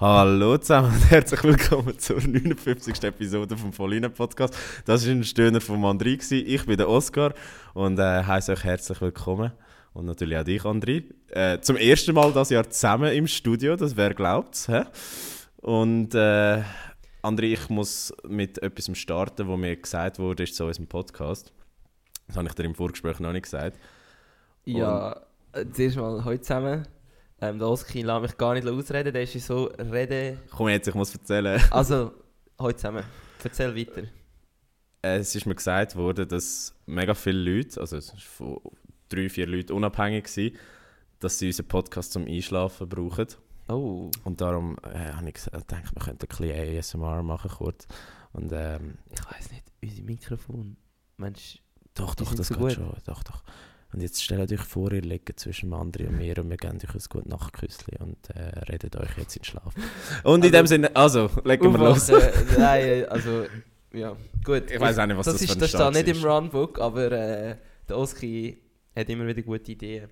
Hallo zusammen und herzlich willkommen zur 59. Episode vom Vollinen Podcast. Das war ein Stöhner von André. Ich bin der Oskar und äh, heiße euch herzlich willkommen. Und natürlich auch dich, André. Äh, zum ersten Mal das Jahr zusammen im Studio, das wer glaubt Und äh, André, ich muss mit etwas starten, was mir gesagt wurde ist zu unserem Podcast. Das habe ich dir im Vorgespräch noch nicht gesagt. Ja, äh, zuerst mal heute zusammen. Ähm, der Oski lässt mich gar nicht ausreden, der ist so reden. Komm jetzt, ich muss erzählen. Also, heute zusammen. Erzähl weiter. Es ist mir gesagt worden, dass mega viele Leute, also es war von drei, vier Leuten unabhängig, gewesen, dass sie unseren Podcast zum Einschlafen brauchen. Oh. Und darum äh, habe ich gesagt, gedacht, wir könnten ein bisschen ASMR machen kurz. Und ähm, Ich weiß nicht, unser Mikrofon. Mensch, doch, doch, das so geht gut. schon. Doch, doch. Und jetzt stellt euch vor, ihr liegt zwischen dem André und mir und wir geben euch ein gutes Nachtküsschen und äh, redet euch jetzt in den Schlaf. Und in Also- dem Sinne, also, legen wir los. Aufwachen. Nein, also, ja, gut. Ich weiss auch nicht, was das ist, für Das steht nicht ist. im Runbook, aber äh, der Oski hat immer wieder gute Ideen.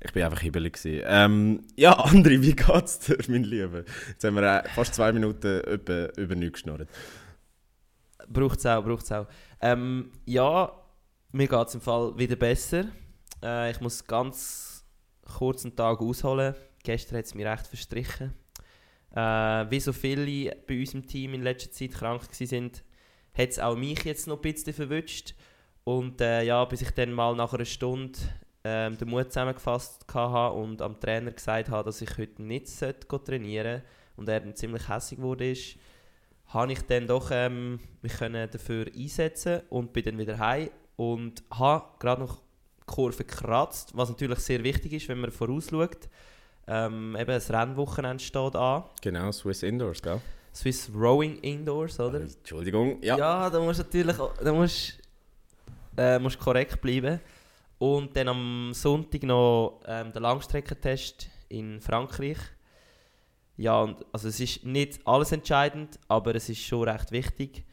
Ich bin einfach hibbelig. Ähm, ja, André, wie geht's dir, mein Lieber? Jetzt haben wir äh, fast zwei Minuten über, über nichts geschnurrt. Braucht es auch, braucht es auch. Ähm, ja, mir geht es im Fall wieder besser. Äh, ich muss ganz kurz einen Tag ausholen. Gestern hat es mir recht verstrichen. Äh, wie so viele bei uns im Team in letzter Zeit krank waren, hat es auch mich jetzt noch ein bisschen verwünscht. Und äh, ja, bis ich dann mal nach einer Stunde ähm, den Mut zusammengefasst hatte und am Trainer gesagt habe, dass ich heute nicht sollte trainieren und er dann ziemlich hässlich wurde, habe ich dann doch ähm, mich können dafür einsetzen und bin dann wieder heim und habe gerade noch die Kurve gekratzt, was natürlich sehr wichtig ist, wenn man vorausschaut. Ähm, eben das Rennwochenende steht an. Genau, Swiss Indoors, gell? Swiss Rowing Indoors, oder? Entschuldigung, ja. Ja, da musst du natürlich da musst, äh, musst korrekt bleiben. Und dann am Sonntag noch ähm, der Langstreckentest in Frankreich. Ja, und, also es ist nicht alles entscheidend, aber es ist schon recht wichtig.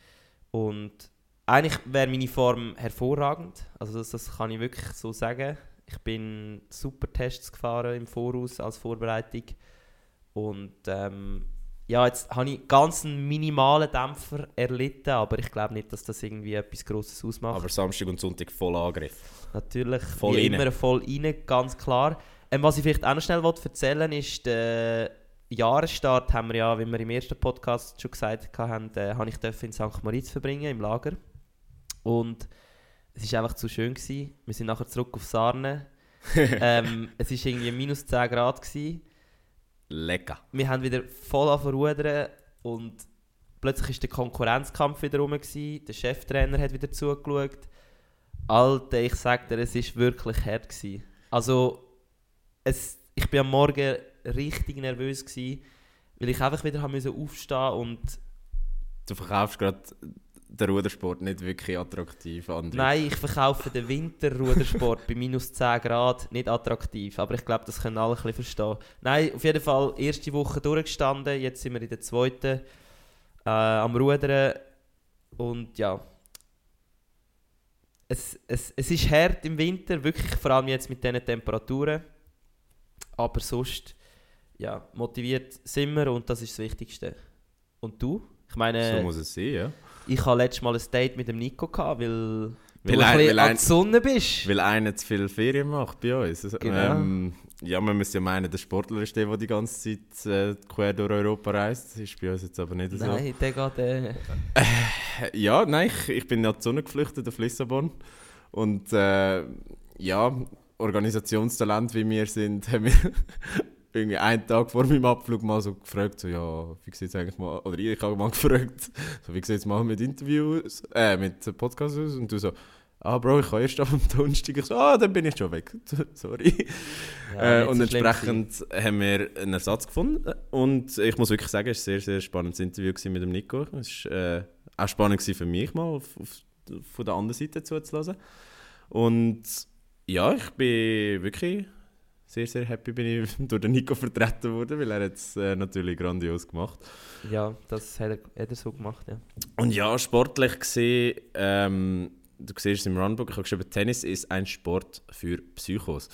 Und eigentlich wäre meine Form hervorragend. Also das, das kann ich wirklich so sagen. Ich bin super Tests gefahren im Voraus als Vorbereitung. Und ähm, ja, jetzt habe ich ganz einen minimalen Dämpfer erlitten, aber ich glaube nicht, dass das irgendwie etwas Grosses ausmacht. Aber Samstag und Sonntag voll Angriff. Natürlich, Voll wie rein. immer voll rein, ganz klar. Ähm, was ich vielleicht auch noch schnell wollte erzählen ist, der Jahresstart haben wir ja, wie wir im ersten Podcast schon gesagt haben, äh, habe ich in St. Moritz verbringen, im Lager. Und es war einfach zu schön. Gewesen. Wir sind nachher zurück auf Sarne. ähm, es war irgendwie minus 10 Grad. Gewesen. Lecker. wir haben wieder voll angefangen und plötzlich war der Konkurrenzkampf wieder rum. Gewesen. Der Cheftrainer hat wieder zugeschaut. Alter, ich sag dir, es war wirklich hart. Gewesen. Also, es, ich bin am Morgen richtig nervös, gewesen, weil ich einfach wieder haben musste aufstehen und Du verkaufst gerade den Rudersport nicht wirklich attraktiv, André. Nein, ich verkaufe den Winterrudersport bei minus 10 Grad nicht attraktiv. Aber ich glaube, das können alle ein bisschen verstehen. Nein, auf jeden Fall erste Woche durchgestanden. Jetzt sind wir in der zweiten äh, am Rudern. Und ja. Es, es, es ist hart im Winter, wirklich vor allem jetzt mit diesen Temperaturen. Aber sonst, ja, motiviert sind wir und das ist das Wichtigste. Und du? Ich meine, so muss es sein, ja. Ich hatte letztes Mal ein Date mit dem Nico, gehabt, weil, Weil ein- ein weil an ein- die Sonne bist. Weil einer zu viel Ferien macht bei uns. Also, Genau. ähm, ja, man müsste ja meinen, der Sportler ist der, der die ganze Zeit äh, quer durch Europa reist. Das ist bei uns jetzt aber nicht so. Nein, der geht... Äh, Äh, Ja, nein, ich, ich bin ja die Sonne geflüchtet auf Lissabon. Und äh, ja, Organisationstalent wie wir sind, haben wir irgendwie einen Tag vor meinem Abflug mal so gefragt, so, ja, wie sieht es eigentlich mal, oder ich habe mal gefragt, so, wie sieht es mal mit Interviews, äh, mit Podcasts aus? Und du so, ah Bro, ich kann erst am Donnerstag. Ich so, ah, dann bin ich schon weg, sorry. ja, Äh, und entsprechend haben wir einen Ersatz gefunden. Und ich muss wirklich sagen, es war ein sehr, sehr spannendes Interview mit dem Nico. Es war äh, auch spannend für mich mal, auf, auf von der anderen Seite zuzulassen. Und ja, ich bin wirklich sehr, sehr happy bin ich durch den Nico vertreten worden, weil er es äh, natürlich grandios gemacht. Ja, das hat er, hat er so gemacht, ja. Und ja, sportlich gesehen, ähm, du siehst es im Runbook, ich habe geschrieben, Tennis ist ein Sport für Psychos.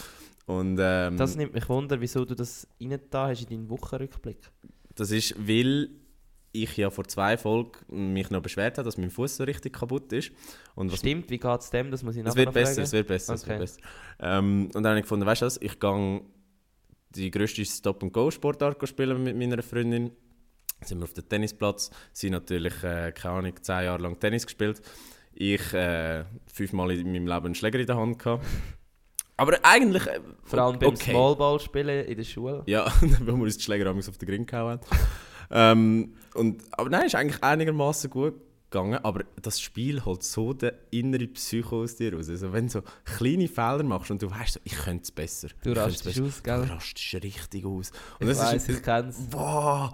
Und, ähm, Das nimmt mich wunder, wieso du das reingetan hast in deinen Wochenrückblick. das ist, weil ich ja vor zwei Folgen mich noch beschwert habe, dass mein Fuß so richtig kaputt ist. Und was Stimmt, wie geht es dem? Das muss ich Es nachher wird noch besser, fragen. es wird besser, es wird Okay. besser. Ähm, und dann habe ich gefunden, weißt du was, ich gehe die grösste Stop-and-Go-Sportart spielen mit meiner Freundin. Dann sind wir auf dem Tennisplatz. Sie natürlich, äh, keine Ahnung, zehn Jahre lang Tennis gespielt. Ich äh, fünfmal in meinem Leben einen Schläger in der Hand gehabt. Aber eigentlich... Äh, Vor allem beim okay. Smallball spielen in der Schule. Ja, weil wir uns die Schläger auf den Grind gehauen haben. ähm, und, aber nein, ist eigentlich einigermaßen gut gegangen. Aber das Spiel holt so den inneren Psycho aus dir raus. Also wenn du so kleine Fehler machst und du weißt, so, ich könnte es besser. Du rastest aus, gell? Du rastest richtig aus. Und Ich das weiss, ist, ich kenn's. Wow!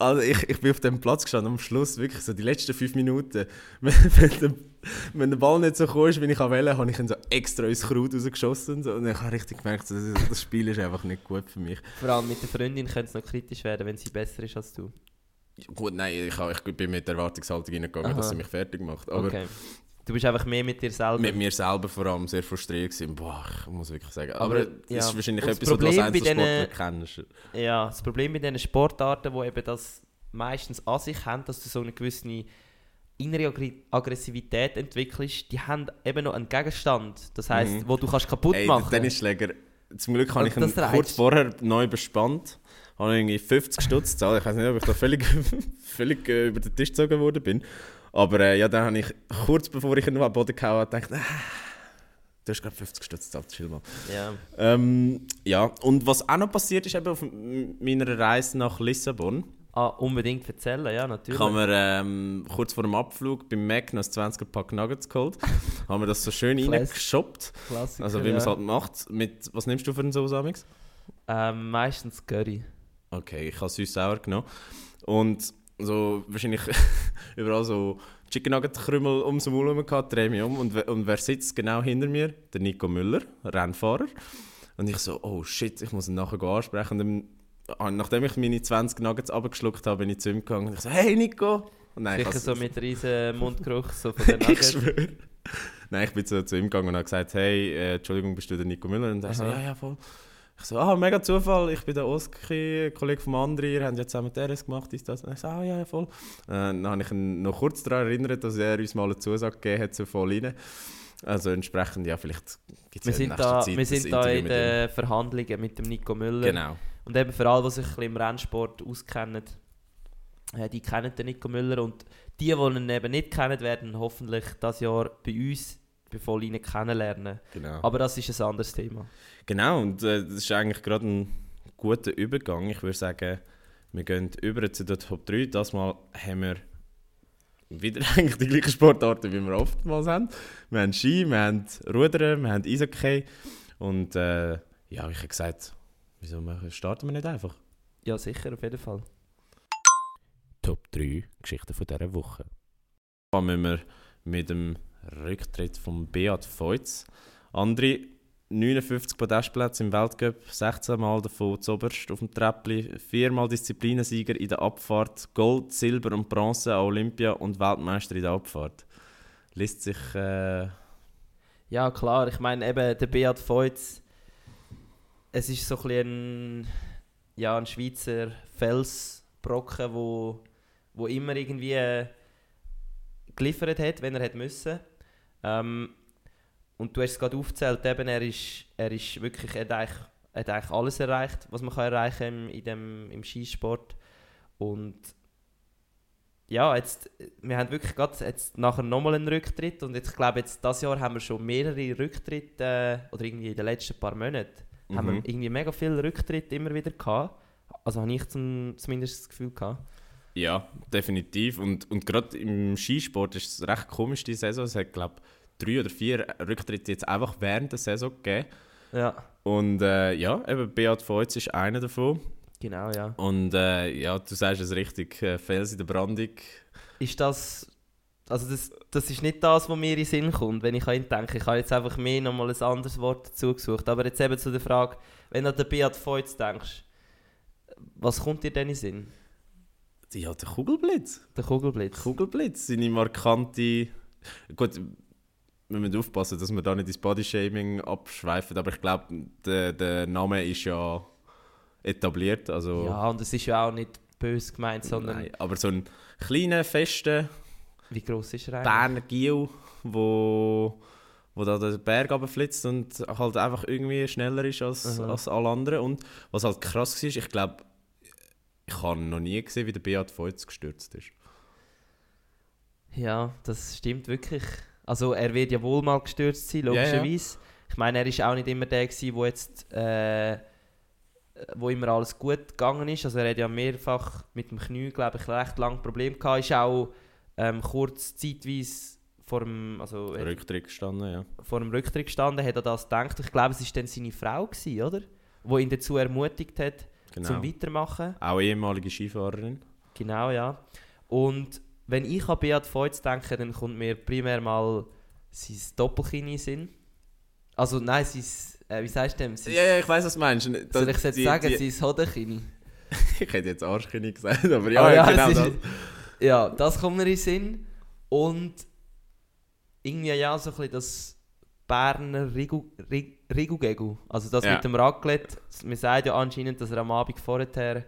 Also ich, ich bin auf dem Platz gestanden, am Schluss wirklich so die letzten fünf Minuten, wenn, wenn, der, wenn der Ball nicht so kam, wie ich wollte, habe ich ihn so extra ins Kraut rausgeschossen. Und, so. und ich habe richtig gemerkt, das, das Spiel ist einfach nicht gut für mich. Vor allem mit der Freundin könnte es noch kritisch werden, wenn sie besser ist als du. Gut, nein, ich, ich bin mit der Erwartungshaltung reingegangen, Aha. dass sie mich fertig macht. Aber okay. Du bist einfach mehr mit dir selber. mit mir selber vor allem sehr frustriert gewesen. Boah, ich muss wirklich sagen. Aber, das ja. ist wahrscheinlich das etwas, was du als Problem bei Einzelsportler kennst. Ja, das Problem bei diesen Sportarten, die eben das meistens an sich haben, dass du so eine gewisse innere Aggressivität entwickelst, die haben eben noch einen Gegenstand. Das heisst, Mhm. wo du kannst kaputt Ey, machen der Tennisschläger, zum Glück habe ich ihn kurz vorher neu bespannt. Habe irgendwie 50 Stutz gezahlt. Ich weiß nicht, ob ich da völlig, völlig äh, über den Tisch gezogen worden bin. Aber äh, ja, dann habe ich kurz bevor ich ihn noch am Boden gehauen habe, gedacht, ah, du hast gerade 50 Stutz gezahlt, chill mal. Ja. Ähm, ja, und was auch noch passiert ist eben auf meiner Reise nach Lissabon, Ah, unbedingt erzählen, ja, natürlich. haben wir ähm, kurz vor dem Abflug beim Mac noch ein 20er Pack Nuggets geholt. haben wir das so schön reingeshoppt. Klassiker, Also wie ja. man es halt macht. Mit, was nimmst du für einen Soße, Amix? ähm, Meistens Curry. Okay, ich habe süß-sauer genommen. Und so wahrscheinlich überall so Chicken Nugget Krümel ums Maul herum gehabt, drehe mich um. Und, und wer sitzt genau hinter mir? Der Nico Müller, Rennfahrer. Und ich so, oh shit, ich muss ihn nachher ansprechen. Und dann, ah, nachdem ich meine 20 Nuggets abgeschluckt habe, bin ich zu ihm gegangen und ich so, hey Nico! Und nein, ich Sicher so mit riesen Mundgeruch so von den ich schwöre. Nein, ich bin zu, zu ihm gegangen und habe gesagt, hey, äh, Entschuldigung, bist du der Nico Müller? Und er so, ja, ja, voll. Ich so, ah, mega Zufall, ich bin der Oski, Kollege vom André, ihr habt ja zusammen TRS gemacht, ist das? Und ich so, ah, ja, voll. Äh, dann habe ich ihn noch kurz daran erinnert, dass er uns mal eine Zusage gegeben hat zu voll rein. Also entsprechend, ja, vielleicht gibt es ja in nächster da, Zeit wir sind da in den Verhandlungen mit dem Nico Müller. Genau. Und eben für alle, die sich ein bisschen im Rennsport auskennen, äh, die kennen den Nico Müller. Und die, die ihn eben nicht kennen, werden hoffentlich das Jahr bei uns bei Vollinen kennenlernen. genau. Aber das ist ein anderes Thema. Genau, und äh, das ist eigentlich gerade ein guter Übergang. Ich würde sagen, wir gehen über zu der Top 3. Das Mal haben wir wieder eigentlich die gleichen Sportarten, wie wir oftmals haben. Wir haben Ski, wir haben Rudern, wir haben Eishockey. Und äh, ja, ich habe gesagt, wieso starten wir nicht einfach? Ja, sicher, auf jeden Fall. Top 3 Geschichten von dieser Woche. Fangen wir mit dem Rücktritt von Beat Feutz. André, 59 Podestplätze im Weltcup, 16 Mal davon zuoberst auf dem Treppli, viermal Disziplinensieger in der Abfahrt, Gold, Silber und Bronze an Olympia und Weltmeister in der Abfahrt. Liest sich äh, Ja, klar. Ich meine, eben der Beat Feutz, es ist so ein, bisschen ein, ja, ein Schweizer Felsbrocken, wo, wo immer irgendwie äh, geliefert hat, wenn er hat müssen. Ähm, und du hast es gerade aufgezählt, eben, er ist, er ist wirklich, er hat eigentlich, er hat eigentlich alles erreicht, was man kann erreichen im, in dem, im Skisport. Und ja, jetzt, wir haben wirklich gerade jetzt nachher nochmal einen Rücktritt und jetzt, ich glaube, jetzt das Jahr haben wir schon mehrere Rücktritte, äh, oder irgendwie in den letzten paar Monaten, haben Mhm. wir irgendwie mega viele Rücktritte immer wieder gehabt. Also habe ich zum, zumindest das Gefühl gehabt. Ja, definitiv. Und, und gerade im Skisport ist es recht komisch, die Saison. Es hat, glaube ich, drei oder vier Rücktritte jetzt einfach während der Saison gegeben. Ja, Und äh, ja, eben Beat Feutz ist einer davon. genau, ja. Und äh, ja, du sagst es richtig, äh, Fels in der Brandung. Ist das Also das, das ist nicht das, was mir in den Sinn kommt, wenn ich an ihn denke. Ich habe jetzt einfach mehr nochmal ein anderes Wort dazu gesucht. Aber jetzt eben zu der Frage, wenn du an den Beat Feutz denkst, was kommt dir denn in den Sinn? Ja, der Kugelblitz. Der Kugelblitz. Kugelblitz, seine markante... Gut, wir müssen aufpassen, dass wir da nicht ins Bodyshaming abschweifen, aber ich glaube, der, der Name ist ja etabliert, also... Ja, und es ist ja auch nicht böse gemeint, sondern Nein, aber so ein kleiner, fester wie gross ist er eigentlich? Berner Gil, wo, wo da den Berg runterflitzt und halt einfach irgendwie schneller ist als, als alle anderen. Und was halt krass war, ich glaube, ich habe noch nie gesehen, wie der Beat Feutz gestürzt ist. Ja, das stimmt wirklich. Also er wird ja wohl mal gestürzt sein, Ja, ja. logischerweise. Ich meine, er ist auch nicht immer der gewesen, wo jetzt äh, wo immer alles gut gegangen ist. Also er hat ja mehrfach mit dem Knie, glaube ich, recht lange Probleme gehabt. Ist auch ähm, kurz zeitweise vor dem, also Rücktritt gestanden, ja. vor dem Rücktritt gestanden, hat er das gedacht. Ich glaube, es war dann seine Frau, gewesen, oder? Wo ihn dazu ermutigt hat, Genau. zum Weitermachen. Auch ehemalige Skifahrerin. Genau, ja. Und wenn ich an Beat Feutz denke, dann kommt mir primär mal sein Doppelkinn in Sinn. Also nein, sein, äh, wie sagst du dem? Sein, Ja, ja, ich weiß, was du meinst. Das- soll ich es jetzt die- sagen? die- Sein Hodenkinn. ich hätte jetzt Arschkind gesagt, aber ja, Ah, ja, genau das. ist- Ja, das kommt mir in Sinn. Und irgendwie ja so ein bisschen das Berner Rigu, Rig, Rigugegu. Also das Ja. mit dem Raclette. Man sagt ja anscheinend, dass er am Abend vorher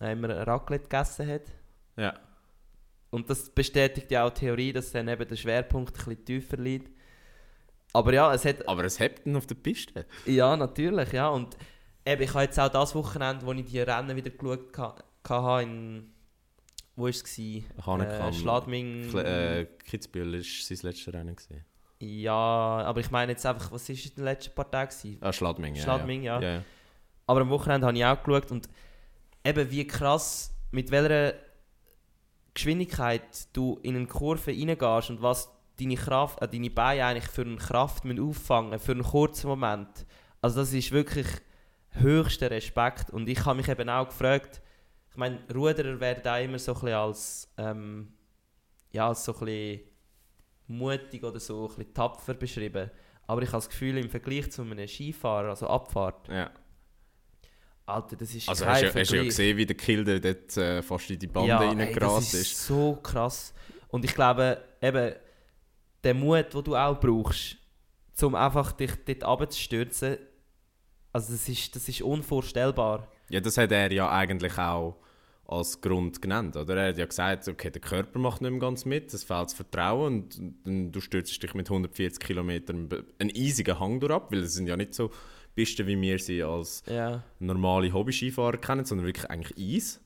äh, immer Raclette gegessen hat. Ja. Und das bestätigt ja auch die Theorie, dass dann eben der Schwerpunkt ein bisschen tiefer liegt. Aber ja, es hat... Aber es hebt ihn auf der Piste. Ja, natürlich, ja. Und eben, ich habe jetzt auch das Wochenende, wo ich die Rennen wieder geschaut ha- hatte, in... Wo war es? Hanekam. Äh, Schladming... Kle- Äh, Kitzbühel war sein letztes Rennen. Gewesen. Ja, aber ich meine jetzt einfach, was war in den letzten paar Tagen? Ah, Schladming, ja. Schladming, ja. ja. ja. Aber am Wochenende habe ich auch geschaut und eben wie krass, mit welcher Geschwindigkeit du in eine Kurve reingehst und was deine, Kraft, äh, deine Beine eigentlich für eine Kraft müssen auffangen für einen kurzen Moment. Also das ist wirklich höchster Respekt und ich habe mich eben auch gefragt, ich meine, Ruderer werden auch immer so ein bisschen als, ähm, ja, als so ein bisschen mutig oder so ein bisschen tapfer beschrieben. Aber ich habe das Gefühl, im Vergleich zu einem Skifahrer, also Abfahrt, ja. Alter, das ist Also kein hast du, hast du ja gesehen, wie der Kilder dort äh, fast in die Bande ja, reingerast das ist. ist. so krass. Und ich glaube, eben, der Mut, den du auch brauchst, um einfach dich dort runterzustürzen, also das ist, das ist unvorstellbar. Ja, das hat er ja eigentlich auch als Grund genannt, oder? Er hat ja gesagt, okay, der Körper macht nicht mehr ganz mit, es fehlt das Vertrauen und dann du stürzt dich mit 140 Kilometern einen eisigen Hang durch ab, weil es sind ja nicht so Pisten, wie wir sie als Ja. normale Hobby-Skifahrer kennen, sondern wirklich eigentlich Eis.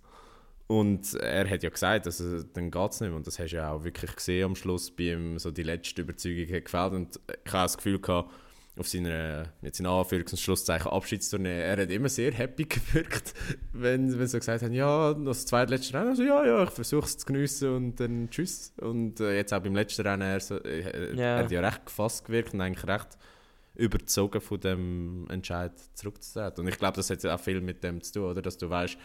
Und er hat ja gesagt, also, dann geht es nicht mehr. Und das hast du ja auch wirklich gesehen am Schluss, bei ihm so die letzte Überzeugung hat gefällt. Und ich habe das Gefühl gehabt, auf seiner, jetzt in Anführungs- und Schlusszeichen, Abschiedstournee, er hat immer sehr happy gewirkt, wenn, wenn sie gesagt haben, ja, das zweitletzte Rennen, also ja, ja, ich versuche es zu geniessen und dann tschüss. Und äh, jetzt auch beim letzten Rennen, er, so, äh, Ja. er hat ja recht gefasst gewirkt und eigentlich recht überzogen von dem Entscheid zurückzutreten. Und ich glaube, das hat auch viel mit dem zu tun, oder? Dass du weißt,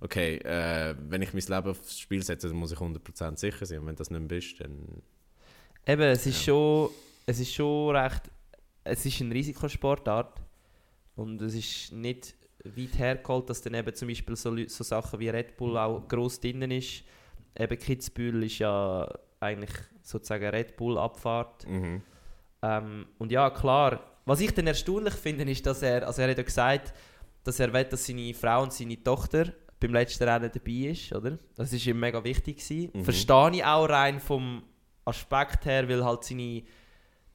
okay, äh, wenn ich mein Leben aufs Spiel setze, dann muss ich 100% sicher sein. Und wenn das nicht mehr bist, dann... Eben, es ist, Ja. schon, es ist schon recht. Es ist eine Risikosportart. Und es ist nicht weit hergeholt, dass dann eben zum Beispiel so, so Sachen wie Red Bull auch gross drinnen ist. Eben Kitzbühel ist ja eigentlich sozusagen Red Bull-Abfahrt. Mhm. Ähm, und ja, klar. Was ich dann erstaunlich finde, ist, dass er, also er hat ja gesagt, dass er will, dass seine Frau und seine Tochter beim letzten Rennen dabei ist, oder? Das ist ihm mega wichtig gewesen. Mhm. Verstehe ich auch rein vom Aspekt her, weil halt seine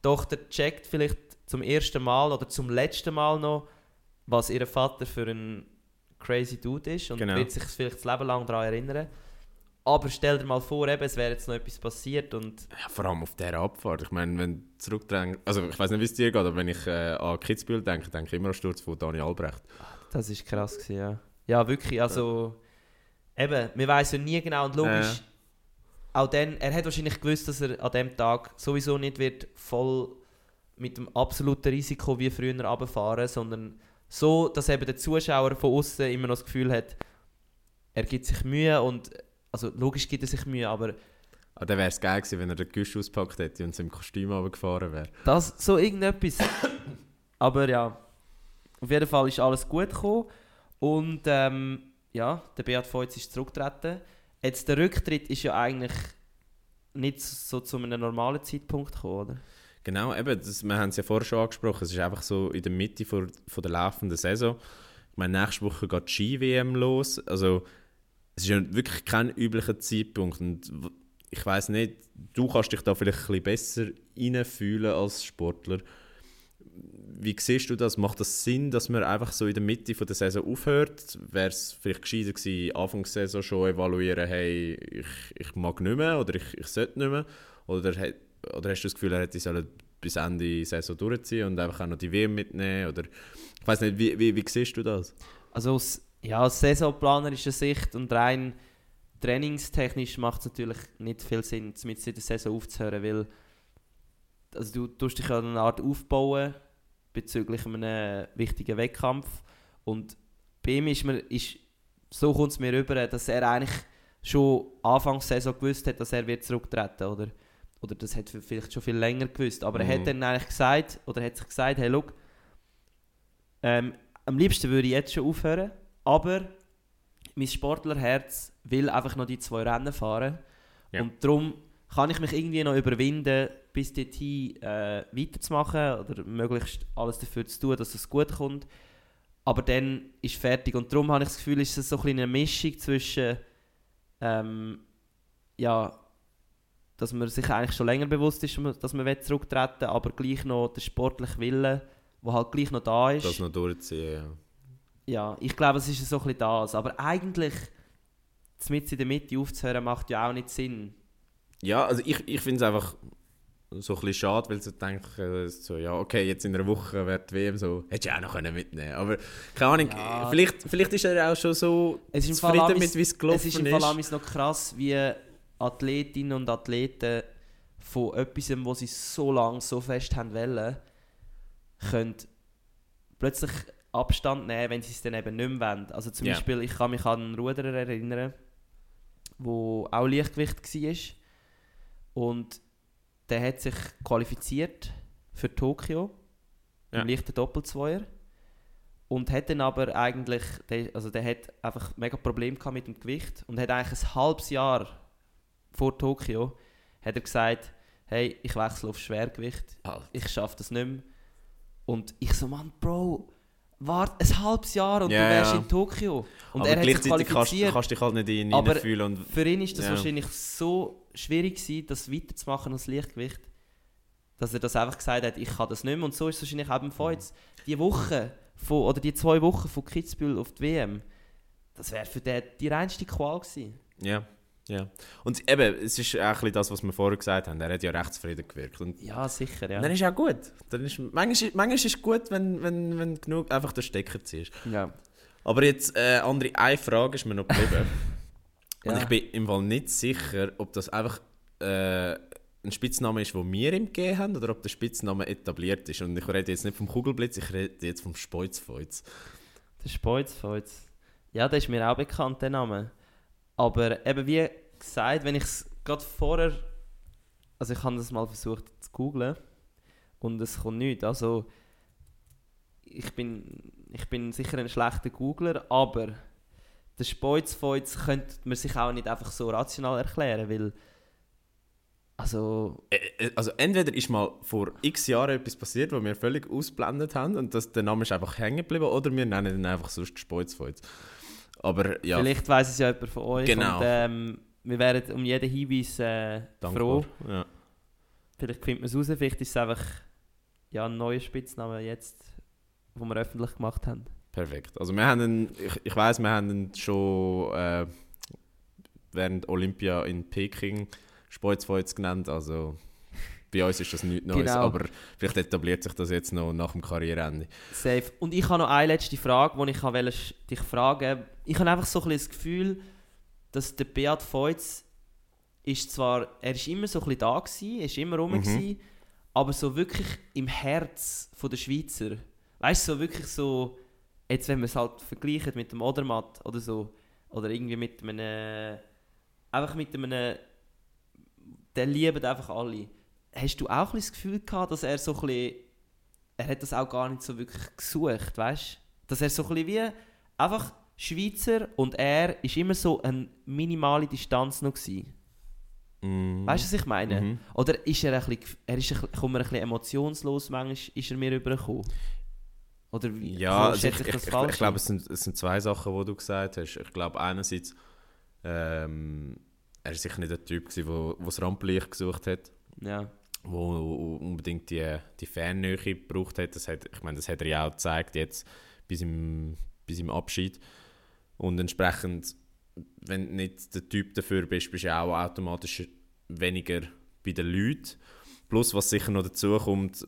Tochter checkt vielleicht zum ersten Mal oder zum letzten Mal noch, was ihr Vater für ein crazy Dude ist und Genau. wird sich vielleicht das Leben lang daran erinnern. Aber stell dir mal vor, eben, es wäre jetzt noch etwas passiert und Ja, vor allem auf dieser Abfahrt. Ich meine, wenn zurückdenkst... Also ich weiß nicht, wie es dir geht, aber wenn ich äh, an Kitzbühel denke, denke ich immer an den Sturz von Dani Albrecht. Das ist krass gewesen, ja. Ja, wirklich, also... Eben, wir wissen ja nie genau und logisch... Ja. Auch dann, er hat wahrscheinlich gewusst, dass er an dem Tag sowieso nicht wird voll mit dem absoluten Risiko wie früher runterfahren, sondern so, dass eben der Zuschauer von außen immer noch das Gefühl hat, er gibt sich Mühe und... Also logisch gibt er sich Mühe, aber Ah, dann wäre es geil gewesen, wenn er den Güsch ausgepackt hätte und im Kostüm runtergefahren wäre. Das, so irgendetwas. Aber ja, auf jeden Fall ist alles gut gekommen. Und ähm, ja, der Beat Voits ist zurückgetreten. Jetzt der Rücktritt ist ja eigentlich nicht so zu einem normalen Zeitpunkt gekommen, oder? Genau, eben, das, wir haben es ja vorher schon angesprochen, es ist einfach so in der Mitte vor, von der laufenden Saison. Ich meine, nächste Woche geht die Ski-WM los, also es ist ja wirklich kein üblicher Zeitpunkt und ich weiß nicht, du kannst dich da vielleicht ein bisschen besser reinfühlen als Sportler. Wie siehst du das? Macht das Sinn, dass man einfach so in der Mitte von der Saison aufhört? Wäre es vielleicht gescheiter gewesen, Anfangs der Saison schon evaluieren, hey, ich, ich mag nicht mehr oder ich, ich sollte nicht mehr? Oder, oder hast du das Gefühl, er hätte sollen bis Ende Saison durchziehen und einfach auch noch die WM mitnehmen? Oder, ich weiß nicht, wie, wie, wie siehst du das? Also aus, ja, aus saisonplanerischer Sicht und rein trainingstechnisch macht es natürlich nicht viel Sinn, mit der Saison aufzuhören, weil also du tust dich ja eine Art aufbauen bezüglich einem wichtigen Wettkampf und bei ihm ist, mir, ist so kommt es mir rüber, dass er eigentlich schon Anfangs Saison gewusst hat, dass er wird zurücktreten oder oder das hat er vielleicht schon viel länger gewusst, aber er Mhm. hat dann eigentlich gesagt oder hat sich gesagt, hey, look, ähm, am liebsten würde ich jetzt schon aufhören, aber mein Sportlerherz will einfach noch die zwei Rennen fahren. Ja. Und darum kann ich mich irgendwie noch überwinden, bis dorthin äh, weiterzumachen oder möglichst alles dafür zu tun, dass es gut kommt. Aber dann ist fertig. Und darum habe ich das Gefühl, ist es so ein eine Mischung zwischen, ähm, ja, dass man sich eigentlich schon länger bewusst ist, dass man zurücktreten will, aber gleich noch der sportliche Wille, der halt gleich noch da ist. Das noch durchziehen, ja. Ja, ich glaube, es ist so ein bisschen das. Aber eigentlich, mit in der Mitte aufzuhören, macht ja auch nicht Sinn. Ja, also ich, ich finde es einfach so ein bisschen schade, weil sie denken, äh, so, ja, okay, jetzt in einer Woche wäre die WM so, hättest du auch noch können mitnehmen Aber keine Ahnung, Ja. vielleicht, vielleicht ist er auch schon so Es ist Fall zufrieden amis- mit, wie es gelaufen Es ist im Fall amis noch krass, wie Athletinnen und Athleten von etwas, wo sie so lange so fest haben wollen, können plötzlich Abstand nehmen, wenn sie es dann eben nicht mehr wollen. Also zum Ja. Beispiel, ich kann mich an einen Ruderer erinnern, wo auch Leichtgewicht war. Und der hat sich qualifiziert für Tokio Ja. im leichten Doppelzweier. Und hat dann aber eigentlich, also der hat einfach mega Probleme gehabt mit dem Gewicht und hat eigentlich ein halbes Jahr vor Tokio hat er gesagt, hey, ich wechsle auf Schwergewicht, Halt. ich schaffe das nicht mehr. Und ich so, Mann, Bro, warte ein halbes Jahr und Ja, du wärst ja. in Tokio. Und aber er hat sich gleichzeitig kannst, qualifiziert. kannst du dich halt nicht in ihn Aber- fühlen und Für ihn ist das Ja. wahrscheinlich so schwierig gewesen, das weiterzumachen als Leichtgewicht, dass er das einfach gesagt hat, ich kann das nicht mehr. Und so ist es wahrscheinlich auch beim Feuz. Die Woche, von, oder die zwei Wochen von Kitzbühel auf die WM, das wäre für den die reinste Qual gewesen. ja, ja. Und eben, es ist auch ein bisschen das, was wir vorher gesagt haben, er hat ja recht zufrieden gewirkt. Und Ja, sicher, ja. dann ist auch gut. Dann ist, manchmal, manchmal ist es gut, wenn, wenn, wenn genug einfach den Stecker ziehst. ja. Aber jetzt, äh, andere, eine Frage ist mir noch geblieben. Und Ja. ich bin im Fall nicht sicher, ob das einfach äh, ein Spitzname ist, den wir ihm gegeben haben, oder ob der Spitzname etabliert ist. Und ich rede jetzt nicht vom Kugelblitz, ich rede jetzt vom Speuzfeuz. Der Speuz, Feuz. Ja, der ist mir auch bekannt, der Name. Aber eben wie gesagt, wenn ich es gerade vorher. Also ich habe das mal versucht zu googlen und es kommt nichts. Also ich bin, ich bin sicher ein schlechter Googler, aber der Speuzfeuz könnte man sich auch nicht einfach so rational erklären, weil. Also. Äh, äh, Also entweder ist mal vor x Jahren etwas passiert, was wir völlig ausblendet haben und das, der Name ist einfach hängen geblieben, oder wir nennen ihn einfach sonst Speuzfeuz. Aber ja, Vielleicht weiß es ja jemand von euch. Genau. Und, ähm, wir wären um jeden Hinweis äh, froh. Ja. Vielleicht findet man es raus, vielleicht ist es einfach ja, ein neuer Spitzname jetzt, den wir öffentlich gemacht haben. Perfekt. Also wir haben ihn, ich, ich weiß, wir haben ihn schon äh, während Olympia in Peking Speuzfeuz genannt, also bei uns ist das nichts Neues, Genau. aber vielleicht etabliert sich das jetzt noch nach dem Karriereende. Safe. Und ich habe noch eine letzte Frage, die ich wollte dich fragen Ich habe einfach so ein bisschen das Gefühl, dass der Beat Feuz ist zwar, er ist immer so ein bisschen da gewesen, ist immer rum Mhm. gewesen, aber so wirklich im Herz von der Schweizer. Weißt du, so wirklich so, jetzt wenn man es halt vergleicht mit dem Odermatt oder so, oder irgendwie mit einem, einfach mit einem, den lieben einfach alle. Hast du auch ein das Gefühl gehabt, dass er so ein bisschen, er hat das auch gar nicht so wirklich gesucht, weißt? Dass er so ein bisschen wie einfach Schweizer und er ist immer so eine minimale Distanz noch gewesen. Mm. Weißt du, was ich meine? Mhm. Oder ist er ein bisschen, er ist ein, kommt mir ein bisschen emotionslos, manchmal ist er mir rübergekommen? Oder wie Ja, so also ich, ich, das ich, ich, glaube, es sind, es sind zwei Sachen, die du gesagt hast. Ich glaube, einerseits, ähm, er war sicher nicht der Typ, der wo, wo das Rampenlicht gesucht hat, Ja, wo unbedingt die, die Fernnähe gebraucht hat. Das hat. Ich meine, das hat er ja auch gezeigt jetzt bis im, bis im Abschied. Und entsprechend, wenn du nicht der Typ dafür bist, bist du ja auch automatisch weniger bei den Leuten. Plus, was sicher noch dazu kommt,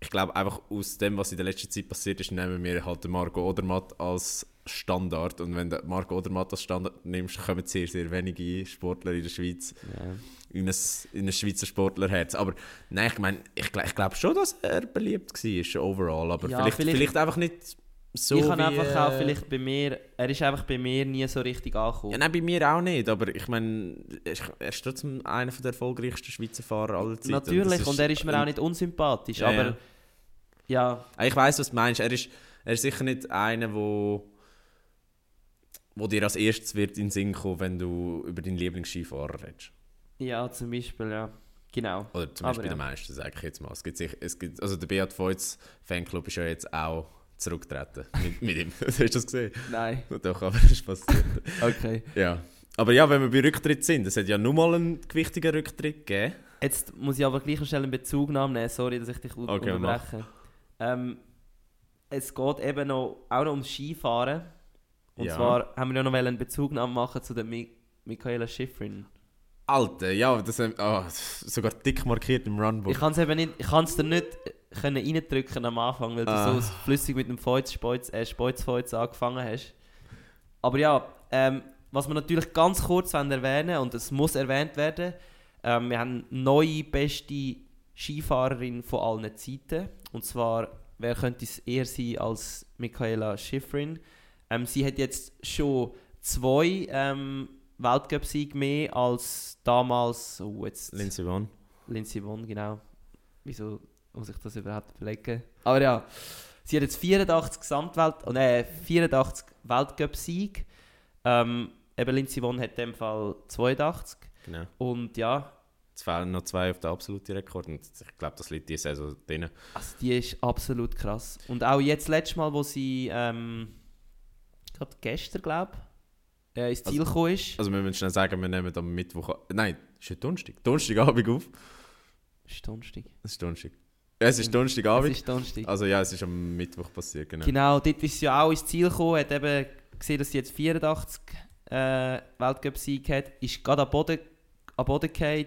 ich glaube einfach aus dem, was in der letzten Zeit passiert ist, nehmen wir halt den Marco Odermatt als Standard. Und wenn du Marco Odermatt als Standard nimmst, kommen sehr, sehr wenige Sportler in der Schweiz ja. in ein, in ein Schweizer Sportlerherz. Aber nein, ich meine, ich, ich glaube schon, dass er beliebt war, overall. Aber Ja, vielleicht, vielleicht- vielleicht, einfach nicht so ich wie, einfach äh, auch vielleicht bei mir, er ist einfach bei mir nie so richtig angekommen. Ja, nein, bei mir auch nicht, aber ich meine, er ist- trotzdem einer der erfolgreichsten Schweizer Fahrer aller Zeiten. Natürlich, das und er ist mir auch nicht unsympathisch, Ja, aber ja. ja, Ah, Ich weiß, was du meinst. Er ist, er ist sicher nicht einer, wo, wo dir als erstes wird in den Sinn kommen, wenn du über deinen Lieblingsskifahrer redest. ja, zum Beispiel, ja, genau. Oder zum Aber Beispiel ja. der meiste, sage ich jetzt mal. Es gibt, sich- es gibt, also der Beat Voits Fanclub ist ja jetzt auch zurückgetreten mit, mit ihm. Hast du das gesehen? Nein, Doch, aber das ist passiert. okay. ja. Aber ja, wenn wir bei Rücktritt sind, es hat ja nur mal einen gewichtigen Rücktritt gegeben. Jetzt muss ich aber gleich schnell einen Bezugnahme nehmen, sorry, dass ich dich Okay, unterbreche. Ähm, es geht eben noch, auch noch ums Skifahren. Und Ja. zwar haben wir ja noch einen Bezugnahme machen zu der Mi Michaela Schifrin. Alter, ja, das haben ah, sogar dick markiert im Runbook. Ich kann es eben nicht, ich kann es dir nicht können reindrücken am Anfang, weil du Ah. so flüssig mit dem Feuz, Speuz, äh, Speuzfeuz angefangen hast. Aber ja, ähm, was wir natürlich ganz kurz erwähnen und es muss erwähnt werden, ähm, wir haben neue beste Skifahrerin von allen Zeiten. Und zwar, wer könnte es eher sein als Michaela Schifrin? Ähm, sie hat jetzt schon zwei ähm, Weltcup-Siege mehr als damals, oh, jetzt Lindsay Vonn. Lindsay Vonn, genau. Wieso muss ich das überhaupt belegen? Aber ja, sie hat jetzt 84 Gesamtwelt, oh, nee, 84 Weltcup-Siege. Ähm, eben Lindsay Vonn hat in dem Fall 82. Genau. Und ja, Es fehlen noch zwei auf den absoluten Rekord und ich glaube, das liegt diese Saison drin. also die ist absolut krass. Und auch jetzt letztes Mal, wo sie, ähm, gerade gestern, glaube ich, äh, ins Ziel Also- gekommen ist. Also wir müssen schnell sagen, wir nehmen am Mittwoch... Nein, ist heute Donnerstag? Donnerstagabend auf. ist Donnerstag. Es ist Donnerstag. Ja, es ist Es Donnerstagabend. ist Donnerstag. Also ja, es ist am Mittwoch passiert, genau. Genau, dort ist sie ja auch ins Ziel gekommen, hat eben gesehen, dass sie jetzt 84 äh, Weltcup-Sieg hat, ist gerade am Boden, am Boden gefallen,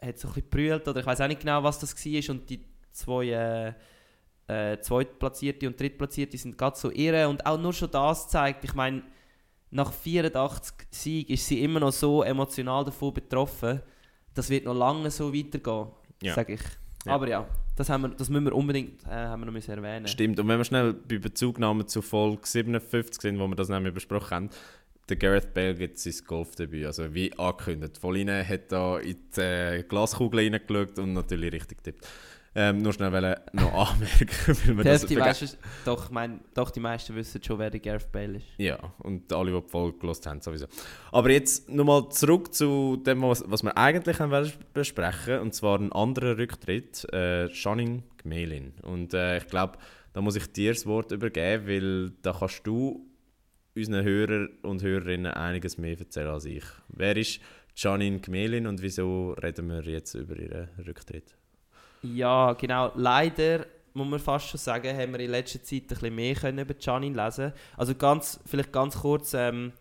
hat so ein bisschen gebrüllt, oder ich weiß auch nicht genau, was das war, und die zwei äh, äh, Zweitplatzierte und Drittplatzierte sind gerade so irre, und auch nur schon das zeigt, ich meine, nach 84 Sieg ist sie immer noch so emotional davon betroffen, das wird noch lange so weitergehen, Ja. sage ich. Ja. Aber ja, das, haben wir, das müssen wir unbedingt äh, haben wir noch erwähnen. Stimmt, und wenn wir schnell bei Bezugnahmen zu Folge 57 sind, wo wir das nämlich besprochen haben, der Gareth Bale gibt sein Golfdebüt, also wie angekündigt. Volline hat da in die äh, Glaskugel reingeschaut und natürlich richtig tippt. Ähm, nur schnell wollen noch anmerken, weil wir Die das Hälfte es- doch, mein, doch, die meisten wissen schon, wer der Gareth Bale ist. Ja, und alle, die die Folge gelost haben, sowieso. Aber jetzt nochmal zurück zu dem, was, was wir eigentlich haben besprechen und zwar ein anderer Rücktritt, äh, Janine Gmelin. Und äh, ich glaube, da muss ich dir das Wort übergeben, weil da kannst du unseren Hörer und Hörerinnen einiges mehr erzählen als ich. Wer ist Janine Gmelin und wieso reden wir jetzt über ihren Rücktritt? Ja, genau. Leider, muss man fast schon sagen, haben wir in letzter Zeit ein bisschen mehr können über Janine lesen Also ganz, vielleicht ganz kurz, ähm,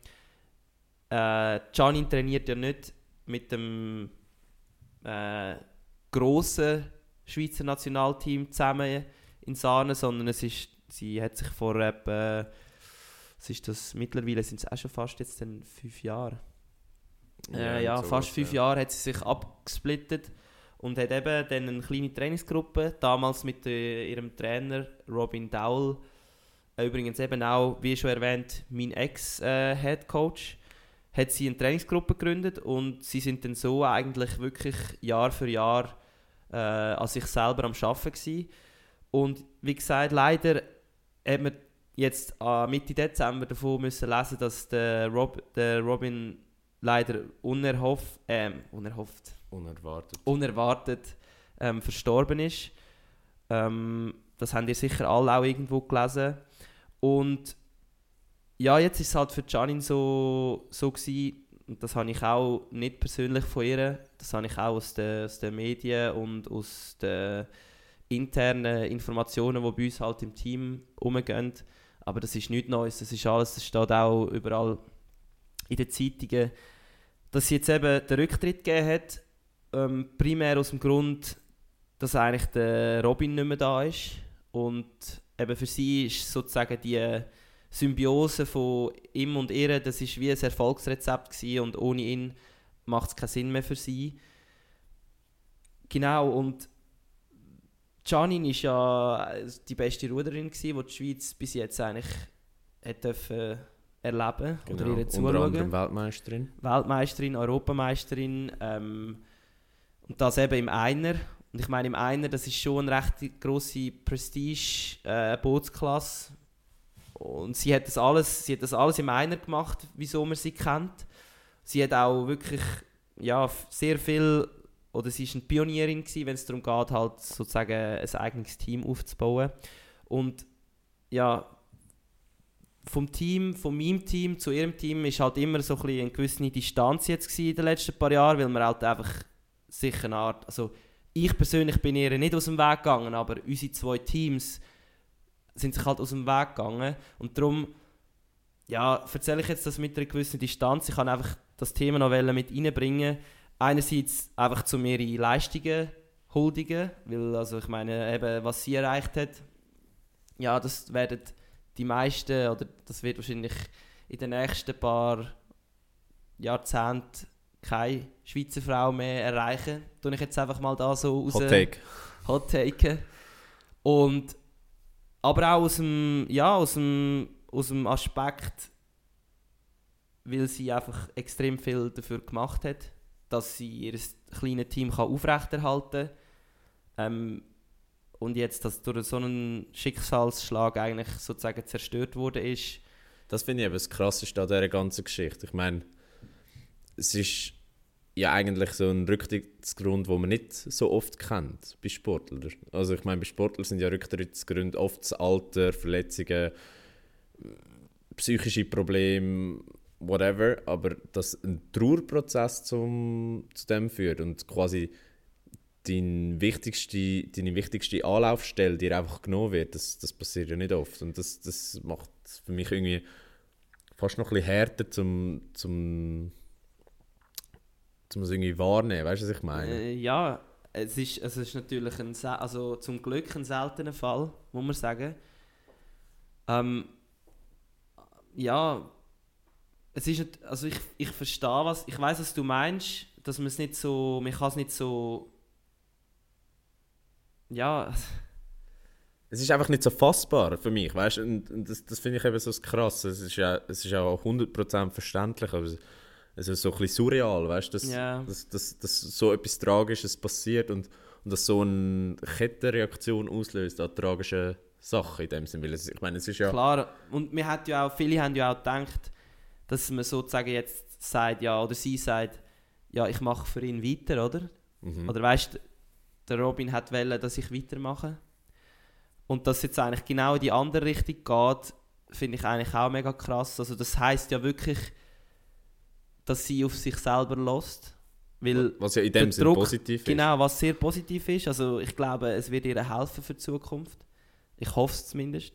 äh, Janine trainiert ja nicht mit dem äh, grossen Schweizer Nationalteam zusammen in Sahne, sondern es ist, sie hat sich vor etwa, was ist das, mittlerweile sind es auch schon fast jetzt dann fünf Jahre. Äh, ja, sowas, fast fünf ja. Jahre hat sie sich abgesplittet und hat eben dann eine kleine Trainingsgruppe, damals mit äh, ihrem Trainer Robin Dowell, äh, übrigens eben auch, wie schon erwähnt, mein Ex-Head-Coach, hat sie eine Trainingsgruppe gegründet und sie sind dann so eigentlich wirklich Jahr für Jahr äh, an sich selber am Arbeiten gewesen. Und wie gesagt, leider hat man jetzt äh, Mitte Dezember davon müssen lesen, dass der, Rob, der Robin leider unerhofft, ähm, unerhofft, Unerwartet. unerwartet ähm, verstorben ist. Ähm, das habt ihr sicher alle auch irgendwo gelesen. Und ja, jetzt ist es halt für Janine so, so gewesen, und das habe ich auch nicht persönlich von ihr, das habe ich auch aus den, aus den Medien und aus den internen Informationen, die bei uns halt im Team umgehen. Aber das ist nichts Neues, das ist alles, das steht auch überall in den Zeitungen, dass sie jetzt eben den Rücktritt gegeben hat, ähm, primär aus dem Grund, dass eigentlich der Robin nicht mehr da ist und eben für sie ist sozusagen die Symbiose von ihm und ihr, das ist wie ein Erfolgsrezept gewesen und ohne ihn macht es keinen Sinn mehr für sie. Genau, und Janine ist ja die beste Ruderin gewesen, die die Schweiz bis jetzt eigentlich hat dürfen erleben oder Genau. Unter zuschauen. anderem Weltmeisterin. Weltmeisterin, Europameisterin ähm, und das eben im Einer. Und ich meine, im Einer, das ist schon eine recht grosse Prestige-Bootsklasse. und sie hat, das alles, sie hat das alles im Einer gemacht, wieso man sie kennt. Sie hat auch wirklich ja, sehr viel, oder sie ist eine Pionierin gewesen, wenn es darum geht, halt sozusagen ein eigenes Team aufzubauen. Und ja, vom Team, von meinem Team zu ihrem Team ist halt immer so ein eine gewisse Distanz jetzt in den letzten paar Jahren, weil man halt einfach sicher eine Art, also ich persönlich bin ihr nicht aus dem Weg gegangen, aber unsere zwei Teams sind sich halt aus dem Weg gegangen und darum ja, erzähle ich jetzt das mit einer gewissen Distanz. Ich kann einfach das Thema noch mit reinbringen. Einerseits einfach zu ihre Leistungen huldigen, weil also ich meine, eben, was sie erreicht hat, ja, das werden die meisten, oder das wird wahrscheinlich in den nächsten paar Jahrzehnten keine Schweizer Frau mehr erreichen. Tue ich jetzt einfach mal da so raus. Hot Take. Hot taken. Und aber auch aus dem, ja, aus dem, aus dem Aspekt, weil sie einfach extrem viel dafür gemacht hat, dass sie ihr kleines Team kann aufrechterhalten kann. Ähm, und jetzt, dass durch so einen Schicksalsschlag eigentlich sozusagen zerstört wurde ist. Das finde ich eben das Krasseste an dieser ganzen Geschichte. Ich meine, es ist ja eigentlich so ein Rücktrittsgrund, den man nicht so oft kennt bei Sportlern. Also ich meine, bei Sportlern sind ja Rücktrittsgründe oft das Alter, Verletzungen, psychische Probleme, whatever, aber dass ein Trauerprozess zum, zu dem führt und quasi dein wichtigste, deine wichtigste Anlaufstelle dir einfach genommen wird, das, das passiert ja nicht oft. Und das, das macht für mich irgendwie fast noch ein bisschen härter zum, zum, zum es irgendwie wahrnehmen. Weißt du, was ich meine? Äh, ja, es ist, es ist natürlich ein, also zum Glück ein seltener Fall, muss man sagen. Ähm, ja, es ist nicht, also ich, ich verstehe was, ich weiß, was du meinst, dass man es nicht so, man kann es nicht so, ja, Es ist einfach nicht so fassbar für mich, weißt du? Und, und das, das finde ich eben so das Krasse. Es ist ja, es ist ja auch 100% verständlich, aber es ist so ein bisschen surreal, weißt du? Dass, Ja. dass, dass, dass so etwas Tragisches passiert und, und dass so eine Kettenreaktion auslöst an tragischen Sachen in dem Sinne. Weil es, ich meine, es ist ja... Klar, und wir hat ja auch, viele haben ja auch gedacht, dass man sozusagen jetzt sagt, ja, oder sie sagt, ja, ich mache für ihn weiter, oder? Mhm. Oder weißt der Robin hat wollen, dass ich weitermache. Und dass jetzt eigentlich genau in die andere Richtung geht, finde ich eigentlich auch mega krass. Also das heißt ja wirklich, dass sie auf sich selber lässt. Weil Was ja in dem Sinne positiv ist. Genau, was sehr positiv ist. Also ich glaube, es wird ihr helfen für die Zukunft. Ich hoffe es zumindest.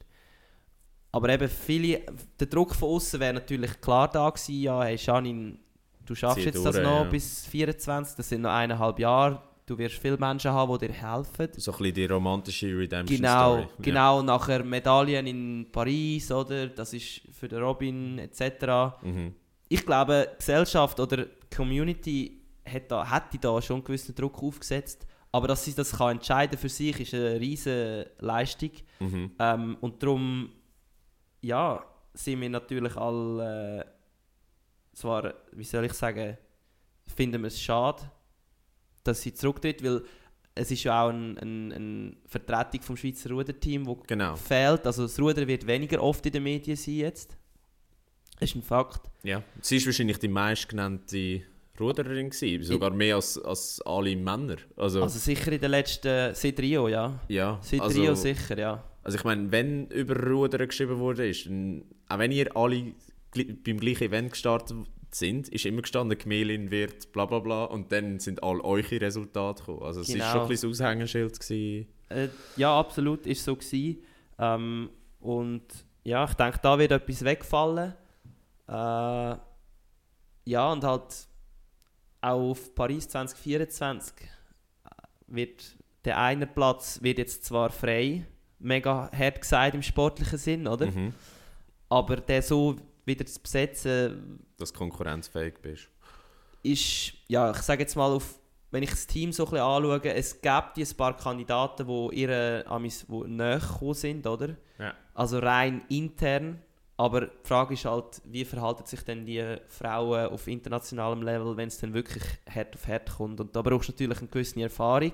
Aber eben viele, der Druck von außen wäre natürlich klar da gewesen, ja, hey Janine, du schaffst Zieh jetzt das durch, noch ja. bis 24, das sind noch eineinhalb Jahre, du wirst viele Menschen haben, die dir helfen. So ein bisschen die romantische Redemption Genau, Story. genau, nachher Medaillen in Paris, oder? Das ist für den Robin etc. Ja. Mhm. Ich glaube, die Gesellschaft oder die Community hat da, hätte da schon einen gewissen Druck aufgesetzt. Aber dass sie das kann entscheiden für sich, ist eine riesige Leistung. Mhm. Ähm, und darum, ja, sind wir natürlich alle äh, zwar, wie soll ich sagen, finden wir es schade, dass sie zurücktritt, weil es ist ja auch eine ein, ein Vertretung vom Schweizer Ruderteam, wo Genau. fehlt. Also das Rudern wird weniger oft in den Medien sein jetzt. Das ist ein Fakt. Ja. Sie ist wahrscheinlich die meistgenannte Rudererin gewesen, sogar mehr als, als alle Männer. Also, Also sicher in den letzten, seit Rio, ja. ja. Seit also, Rio sicher, ja. Also ich meine, wenn über Rudern geschrieben wurde, ist, dann, auch wenn ihr alle beim gleichen Event gestartet sind, ist immer gestanden, Gmelin wird bla bla bla und dann sind all eure Resultate gekommen. Also es war Genau. schon ein bisschen das Aushängeschild. Gewesen. Äh, ja, absolut, ist so gewesen. Ähm, und ja, ich denke, da wird etwas wegfallen. Äh, ja, und halt auch auf Paris 2024 wird der eine Platz wird jetzt zwar frei, mega hart gesagt im sportlichen Sinn, oder? Mhm. Aber der so wieder zu besetzen, Dass du konkurrenzfähig bist. ist, ja, ich sage jetzt mal, auf, wenn ich das Team so ein bisschen anschaue, es gibt ein paar Kandidaten, die ihre Amis, wo näher sind, oder? Ja. Also rein intern. Aber die Frage ist halt, wie verhalten sich denn die Frauen auf internationalem Level, wenn es dann wirklich hart auf hart kommt. Und da brauchst du natürlich eine gewisse Erfahrung.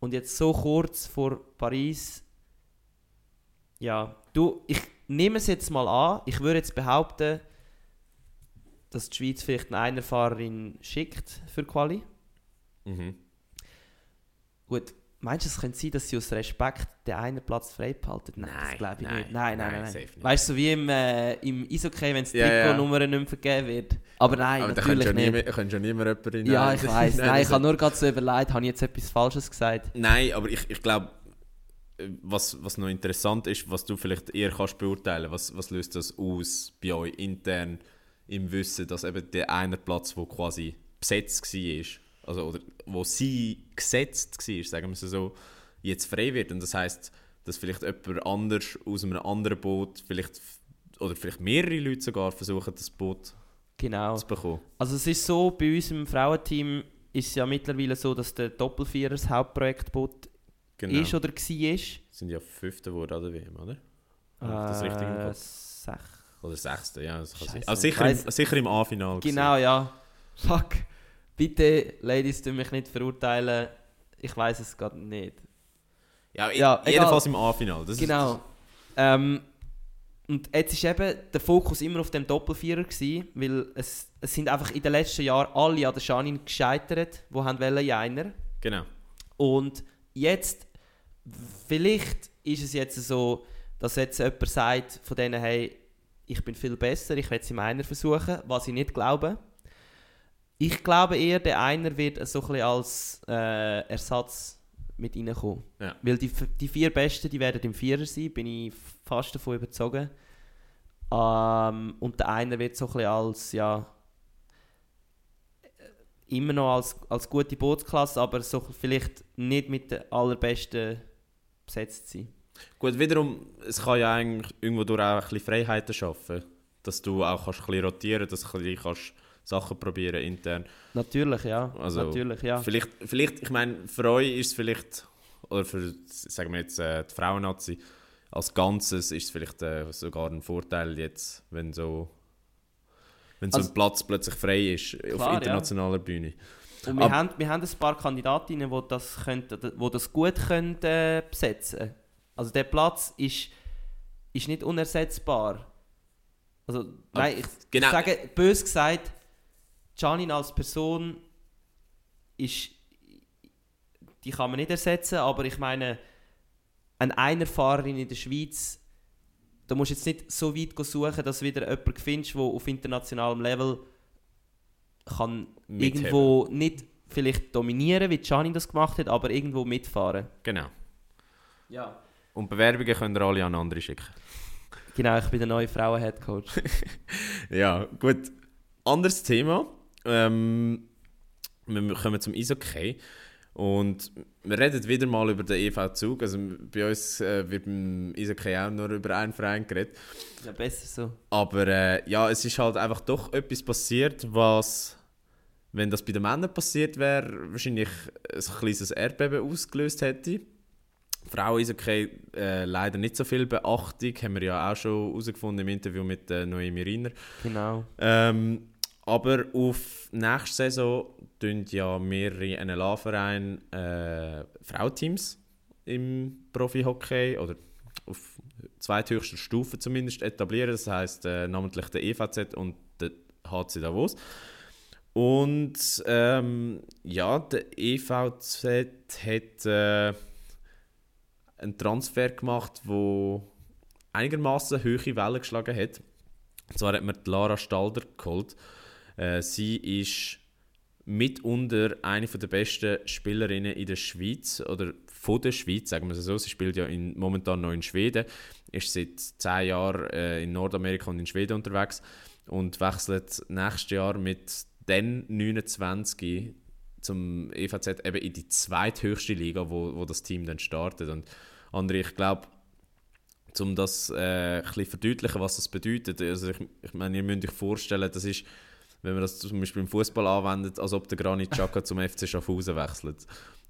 Und jetzt so kurz vor Paris, ja, du, ich nehme es jetzt mal an, ich würde jetzt behaupten, dass die Schweiz vielleicht eine Einerfahrerin schickt für Quali. Mhm. Gut, meinst du, es könnte sein, dass sie aus Respekt den einen Platz frei behalten? Nein, das Nein, glaube ich nein, nicht. Nein, nein, nein, nein. nicht. Weißt du, so wie im, äh, im Eishockey, wenn es die Ja, ja. Trikotnummer nicht mehr vergeben wird. Aber nein, Aber da natürlich ja nicht. nie, könnte ja niemand jemanden ja, ich weiß. Nein, ich das- habe nur gerade so überlegt, habe ich jetzt etwas Falsches gesagt? Nein, aber ich, ich glaube, was, was noch interessant ist, was du vielleicht eher kannst beurteilen, was, was löst das aus bei euch intern im Wissen, dass eben der eine Platz, wo quasi besetzt war, also oder wo sie gesetzt war, sagen wir es so, jetzt frei wird und das heißt, dass vielleicht jemand anders aus einem anderen Boot vielleicht oder vielleicht mehrere Leute sogar versuchen, das Boot Genau. zu bekommen. Also es ist so, bei uns im Frauenteam ist es ja mittlerweile so, dass der Doppelvierer das Hauptprojektboot Genau. ist oder war. sind ja Fünfte geworden an der WM, oder? Habe ich das richtig im Äh, sech- Oder Sechste, ja. Das kann sein. Also sicher, im, sicher im A-Final. Genau, ja. Fuck. Bitte, Ladies, tu mich nicht verurteilen. Ich weiß es gerade nicht. Ja, Ja, jedenfalls im A-Final. Genau. Ähm, und jetzt war eben der Fokus immer auf dem Doppelvierer, gewesen, weil es, es sind einfach in den letzten Jahren alle an der Schanin gescheitert, die haben wollen, in einer. Ist, genau. Und jetzt, vielleicht ist es jetzt so, dass jetzt jemand sagt von denen, hey, ich bin viel besser, ich werde es im Einer versuchen, was ich nicht glaube. Ich glaube eher, der Einer wird so ein bisschen als äh, Ersatz mit reinkommen. Ja. Weil die, die vier Besten, die werden im Vierer sein, bin ich fast davon überzogen. Ähm, und der Einer wird so ein bisschen als, ja, immer noch als, als gute Bootsklasse, aber so vielleicht nicht mit den allerbesten besetzt sein. Gut, wiederum, es kann ja eigentlich irgendwo durch auch ein bisschen Freiheiten schaffen. Dass du auch kannst ein bisschen rotieren dass du ein bisschen kannst Sachen probieren intern. Natürlich, ja. Also, Natürlich, ja. Vielleicht, vielleicht, ich meine, für euch ist es vielleicht, oder für, sagen wir jetzt, äh, die Frauennazi als Ganzes ist es vielleicht äh, sogar ein Vorteil jetzt, wenn so, wenn so Also- ein Platz plötzlich frei ist Klar, auf ja. internationaler Bühne. Und wir Ab- haben, wir haben ein paar Kandidatinnen, die das, könnten, die das gut können, äh, besetzen Also der Platz ist, ist nicht unersetzbar. Also, nein, ich genau. sage, bös gesagt, Janin als Person ist, die kann man nicht ersetzen, aber ich meine, eine Einerfahrerin in der Schweiz, da musst du jetzt nicht so weit suchen, dass du wieder jemanden findest, der auf internationalem Level kann Mitheben. irgendwo nicht vielleicht dominieren, wie Gianni das gemacht hat, aber irgendwo mitfahren. Genau. Ja. Und Bewerbungen könnt ihr alle an andere schicken. Genau, ich bin der neue Frauen-Headcoach. Ja, gut. Anderes Thema. Ähm, wir kommen zum Eishockey. Und wir reden wieder mal über den EV Zug. Also bei uns äh, wird beim Eishockey auch nur über einen Verein geredet. ja, besser so. Aber äh, ja, es ist halt einfach doch etwas passiert, was, wenn das bei den Männern passiert wäre, wahrscheinlich ein kleines Erdbeben ausgelöst hätte. Frauen ist okay, äh, leider nicht so viel Beachtung, haben wir ja auch schon herausgefunden im Interview mit äh, Noemi Riner. Genau. Ähm, aber auf nächste Saison tun ja mehrere NLA-Vereine äh, Frauenteams im Profi-Hockey oder auf zweithöchster Stufe zumindest etablieren. Das heißt äh, namentlich der EVZ und der HC Davos. Und ähm, ja, der EVZ hat äh, einen Transfer gemacht, wo einigermaßen hohe Wellen geschlagen hat. Und zwar hat man Lara Stalder geholt. Äh, sie ist mitunter eine der besten Spielerinnen in der Schweiz oder von der Schweiz, sagen wir es so. Sie spielt ja in, momentan noch in Schweden, ist seit zehn Jahren äh, in Nordamerika und in Schweden unterwegs und wechselt nächstes Jahr mit den 29 zum EVZ eben in die zweithöchste Liga, wo, wo das Team dann startet. Und André, ich glaube, um das äh, ein bisschen verdeutlichen, was das bedeutet, also ich, ich meine, ihr müsst euch vorstellen, das ist, wenn man das zum Beispiel im Fußball anwendet, als ob der Granit Xhaka zum FC Schaffhausen wechselt.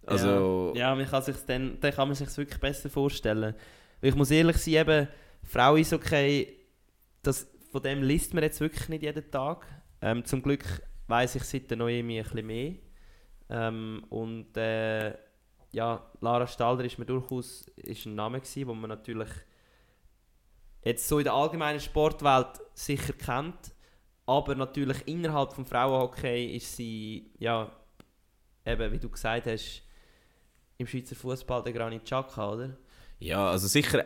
Also, ja, ja man kann sich dann, dann kann man sich wirklich besser vorstellen. Weil ich muss ehrlich sein, eben, Frau ist okay, das, von dem liest man jetzt wirklich nicht jeden Tag. Ähm, zum Glück weiß ich seit der Noemi ein bisschen mehr. Ähm, und äh, ja, Lara Stalder ist mir durchaus ist ein Name gewesen, wo man natürlich jetzt so in der allgemeinen Sportwelt sicher kennt, aber natürlich innerhalb des Frauenhockey ist sie, ja, eben wie du gesagt hast, im Schweizer Fußball der Granit Xhaka, oder? Ja, also sicher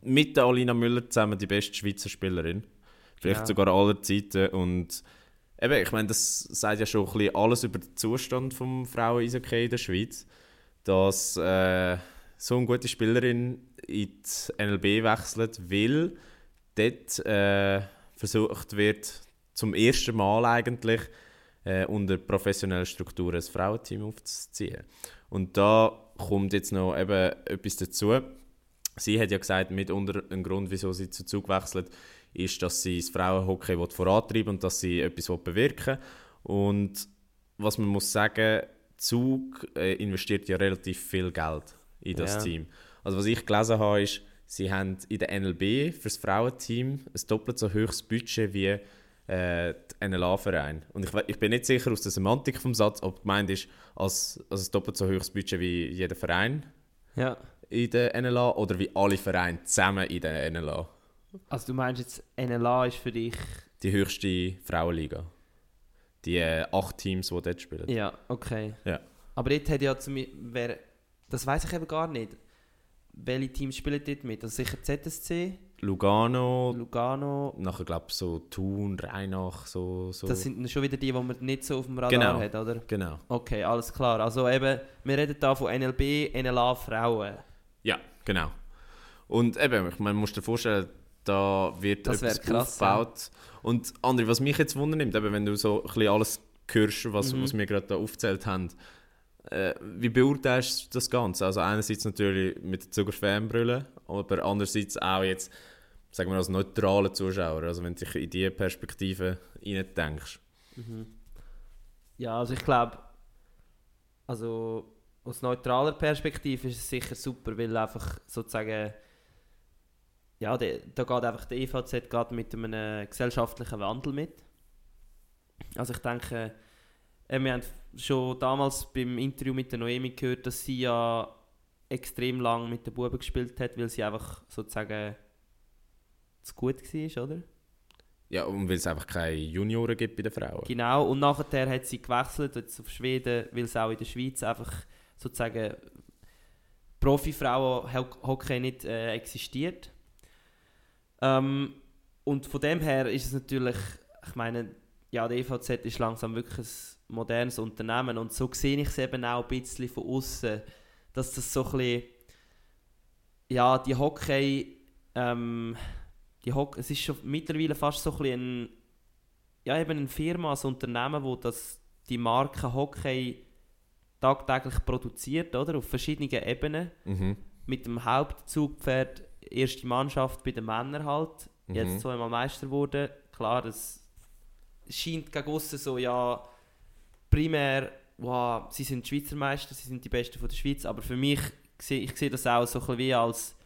mit der Alina Müller zusammen die beste Schweizer Spielerin. Vielleicht ja. sogar aller Zeiten. Und eben, ich meine, das sagt ja schon ein bisschen alles über den Zustand des Frauen-Eishockey in der Schweiz. Dass äh, so eine gute Spielerin in die NLB wechselt, weil dort äh, versucht wird, zum ersten Mal eigentlich äh, unter professionellen Strukturen ein Frauenteam aufzuziehen. Und da kommt jetzt noch eben etwas dazu. Sie hat ja gesagt, mitunter ein Grund, wieso sie zu Zug wechselt, ist, dass sie das Frauenhockey vorantreiben und dass sie etwas bewirken will. Und was man muss sagen, Zug äh, investiert ja relativ viel Geld in das ja. Team. Also was ich gelesen habe, ist, sie haben in der NLB für das Frauenteam ein doppelt so hohes Budget wie äh, die NLA-Verein. Und ich, ich bin nicht sicher aus der Semantik vom Satz, ob gemeint ist, als, als ein doppelt so hohes Budget wie jeder Verein ja. in der NLA oder wie alle Vereine zusammen in der NLA. Also du meinst jetzt, NLA ist für dich... Die höchste Frauenliga. Die äh, acht Teams, die dort spielen. Ja, okay. Ja. Aber dort hat ja zum wer, das weiß ich eben gar nicht. Welche Teams spielen dort mit? Also sicher ZSC? Lugano. Lugano. Nachher glaube ich so Thun, Rheinach, so, so. Das sind schon wieder die, die man nicht so auf dem Radar genau. hat, oder? Genau. Okay, alles klar. Also eben, wir reden hier von NLB, NLA Frauen. Ja, genau. Und eben, ich meine, man muss dir vorstellen, da wird das etwas krass, aufgebaut. Ja. Und André, was mich jetzt wundernimmt, eben, wenn du so ein bisschen alles hörst, was, mhm. was wir gerade da aufgezählt haben, äh, wie beurteilst du das Ganze? Also einerseits natürlich mit der Zuger Fanbrille, aber andererseits auch jetzt, sagen wir als neutraler Zuschauer, also wenn du dich in diese Perspektive denkst. Mhm. Ja, also ich glaube, also aus neutraler Perspektive ist es sicher super, weil einfach sozusagen ja, de, da geht einfach der EVZ geht mit einem gesellschaftlichen Wandel mit. Also ich denke, äh, wir haben schon damals beim Interview mit der Noemi gehört, dass sie ja extrem lang mit den Buben gespielt hat, weil sie einfach sozusagen zu gut war, oder? Ja, und weil es einfach keine Junioren gibt bei den Frauen. Genau, und nachher hat sie gewechselt jetzt auf Schweden, weil es auch in der Schweiz einfach sozusagen Profi-Frauen-Hockey nicht äh, existiert. Ähm, und von dem her ist es natürlich, ich meine, ja, der EVZ ist langsam wirklich ein modernes Unternehmen und so sehe ich es eben auch ein bisschen von außen, dass das so ein bisschen, ja, die Hockey, ähm, die Hockey, es ist schon mittlerweile fast so ein bisschen ein, ja, eben eine Firma, ein Unternehmen, wo das, die Marke Hockey tagtäglich produziert, oder? Auf verschiedenen Ebenen. Mhm. Mit dem Hauptzugpferd erste Mannschaft bei den Männern halt. Mhm. Jetzt zweimal Meister wurde. Klar, es scheint gegen aussen so, ja, primär, wow, sie sind Schweizer Meister, sie sind die Besten von der Schweiz, aber für mich sehe, ich sehe das auch so ein bisschen wie als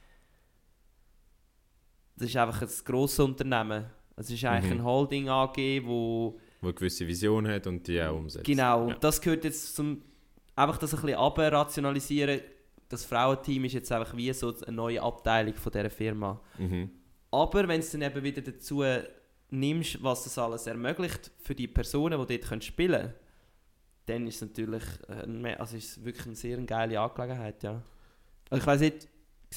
das ist einfach ein grosses Unternehmen. Es ist eigentlich Mhm. ein Holding AG, wo Wo eine gewisse Vision hat und die auch umsetzt. genau, Ja. das gehört jetzt zum einfach das ein bisschen abrationalisieren. Das Frauenteam ist jetzt einfach wie so eine neue Abteilung von dieser Firma. Mhm. Aber wenn du dann eben wieder dazu nimmst, was das alles ermöglicht für die Personen, die dort spielen können, dann ist es natürlich äh, also ist es wirklich eine sehr geile Angelegenheit, ja. Also ich weiß nicht,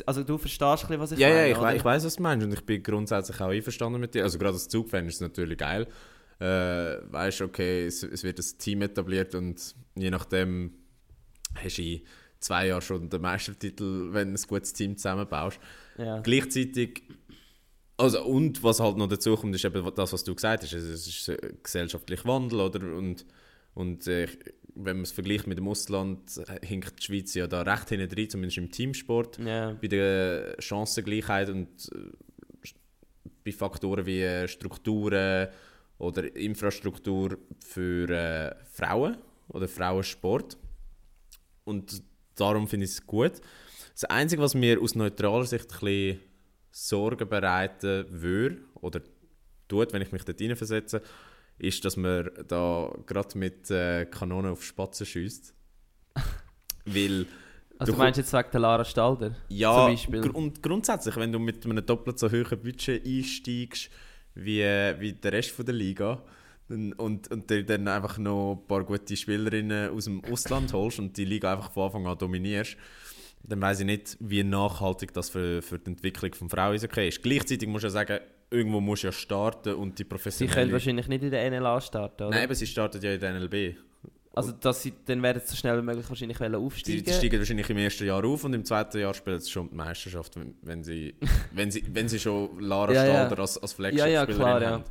also du verstehst ein bisschen, was ich Ja, meine, ja, ich, oder? ich weiß, was du meinst und ich bin grundsätzlich auch einverstanden mit dir. Also gerade als Zugfan ist es natürlich geil. Äh, weißt okay, es, es wird ein Team etabliert und je nachdem hast du in zwei Jahren schon den Meistertitel, wenn du ein gutes Team zusammenbaust. Ja. Gleichzeitig, also und was halt noch dazu kommt, ist eben das, was du gesagt hast. Es ist ein gesellschaftlicher Wandel, oder? Und, und äh, wenn man es vergleicht mit dem Ausland, hinkt die Schweiz ja da recht hinten drin, zumindest im Teamsport ja. bei der Chancengleichheit und äh, bei Faktoren wie äh, Strukturen oder Infrastruktur für äh, Frauen oder Frauensport. Und darum finde ich es gut. Das Einzige, was mir aus neutraler Sicht ein bisschen Sorgen bereiten würde oder tut, wenn ich mich dort hineinversetze, ist, dass man da gerade mit äh, Kanonen auf Spatzen schießt. Weil Also Du meinst jetzt wegen der Lara Stalder? ja, Zum Beispiel. gr und grundsätzlich, wenn du mit einem doppelt so hohen Budget einsteigst wie, äh, wie der Rest von der Liga dann, und, und dir dann einfach noch ein paar gute Spielerinnen aus dem Ausland holst und die Liga einfach von Anfang an dominierst, dann weiß ich nicht, wie nachhaltig das für, für die Entwicklung von Frauen okay ist. Gleichzeitig musst du ja sagen, irgendwo musst du ja starten und die Sie professionelle... können wahrscheinlich nicht in der NLA starten, oder? Nein, aber sie startet ja in der NLB. also dass sie, dann werden sie so schnell wie möglich wahrscheinlich aufsteigen. die steigen wahrscheinlich im ersten Jahr auf und im zweiten Jahr spielen sie schon die Meisterschaft, wenn, sie, wenn, sie, wenn sie schon Lara Ja, ja. Stalder als, als Ja, ja, Flagship-Spielerin klar, ja. haben.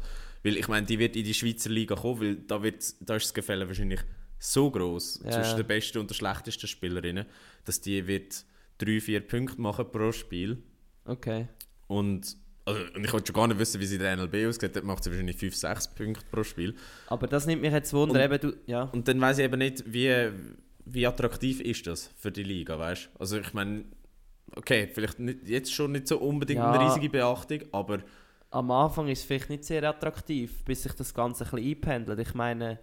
Weil ich meine, die wird in die Schweizer Liga kommen, weil da, wird, da ist das Gefälle wahrscheinlich so groß Ja. zwischen den besten und den schlechtesten Spielerinnen, dass die wird drei, vier Punkte machen pro Spiel. Okay. Und, also, und ich wollte schon gar nicht wissen, wie sie der NLB aussieht. Dort macht sie wahrscheinlich 5, 6 Punkte pro Spiel. Aber das nimmt mich jetzt Wunder, Und- eben du, ja. Und dann weiß ich eben nicht, wie, wie attraktiv ist das für die Liga, weißt du? Also ich meine, okay, vielleicht nicht, jetzt schon nicht so unbedingt Ja. eine riesige Beachtung, aber Am Anfang ist es vielleicht nicht sehr attraktiv, bis sich das Ganze ein bisschen einpendelt. Ich meine,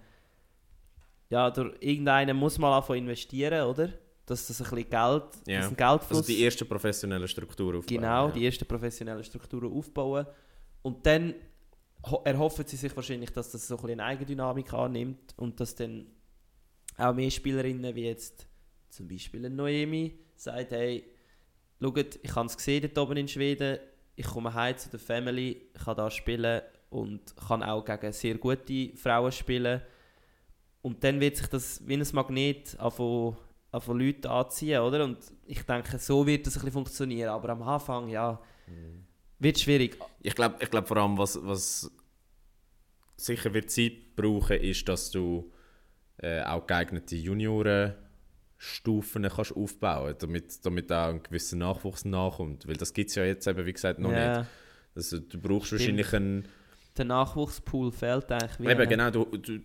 ja, durch irgendeiner muss mal anfangen investieren, oder? Dass das ein bisschen Geld, Ja. dass ein Geldfluss... also die erste professionelle Struktur aufbauen. Genau, ja. die ersten professionellen Strukturen aufbauen. Und dann ho- erhoffen sie sich wahrscheinlich, dass das so ein bisschen eine Eigendynamik annimmt und dass dann auch mehr Spielerinnen wie jetzt zum Beispiel eine Noemi sagt, hey, schaut, ich habe es gesehen dort oben in Schweden, ich komme heim zu der Family, kann da spielen und kann auch gegen sehr gute Frauen spielen. Und dann wird sich das wie ein Magnet von von Leuten anziehen, oder? Und ich denke, so wird das ein bisschen funktionieren. Aber am Anfang, ja, wird schwierig. Ich glaube ich glaub vor allem, was, was sicher wird Zeit brauchen, ist, dass du äh, auch geeignete Juniorenstufen kannst aufbauen damit, damit auch ein gewisser Nachwuchs nachkommt. Weil das gibt es ja jetzt eben, wie gesagt, noch ja, nicht. Also, du brauchst Stimmt. wahrscheinlich einen Der Nachwuchspool fehlt eigentlich. Eben, genau, du, du,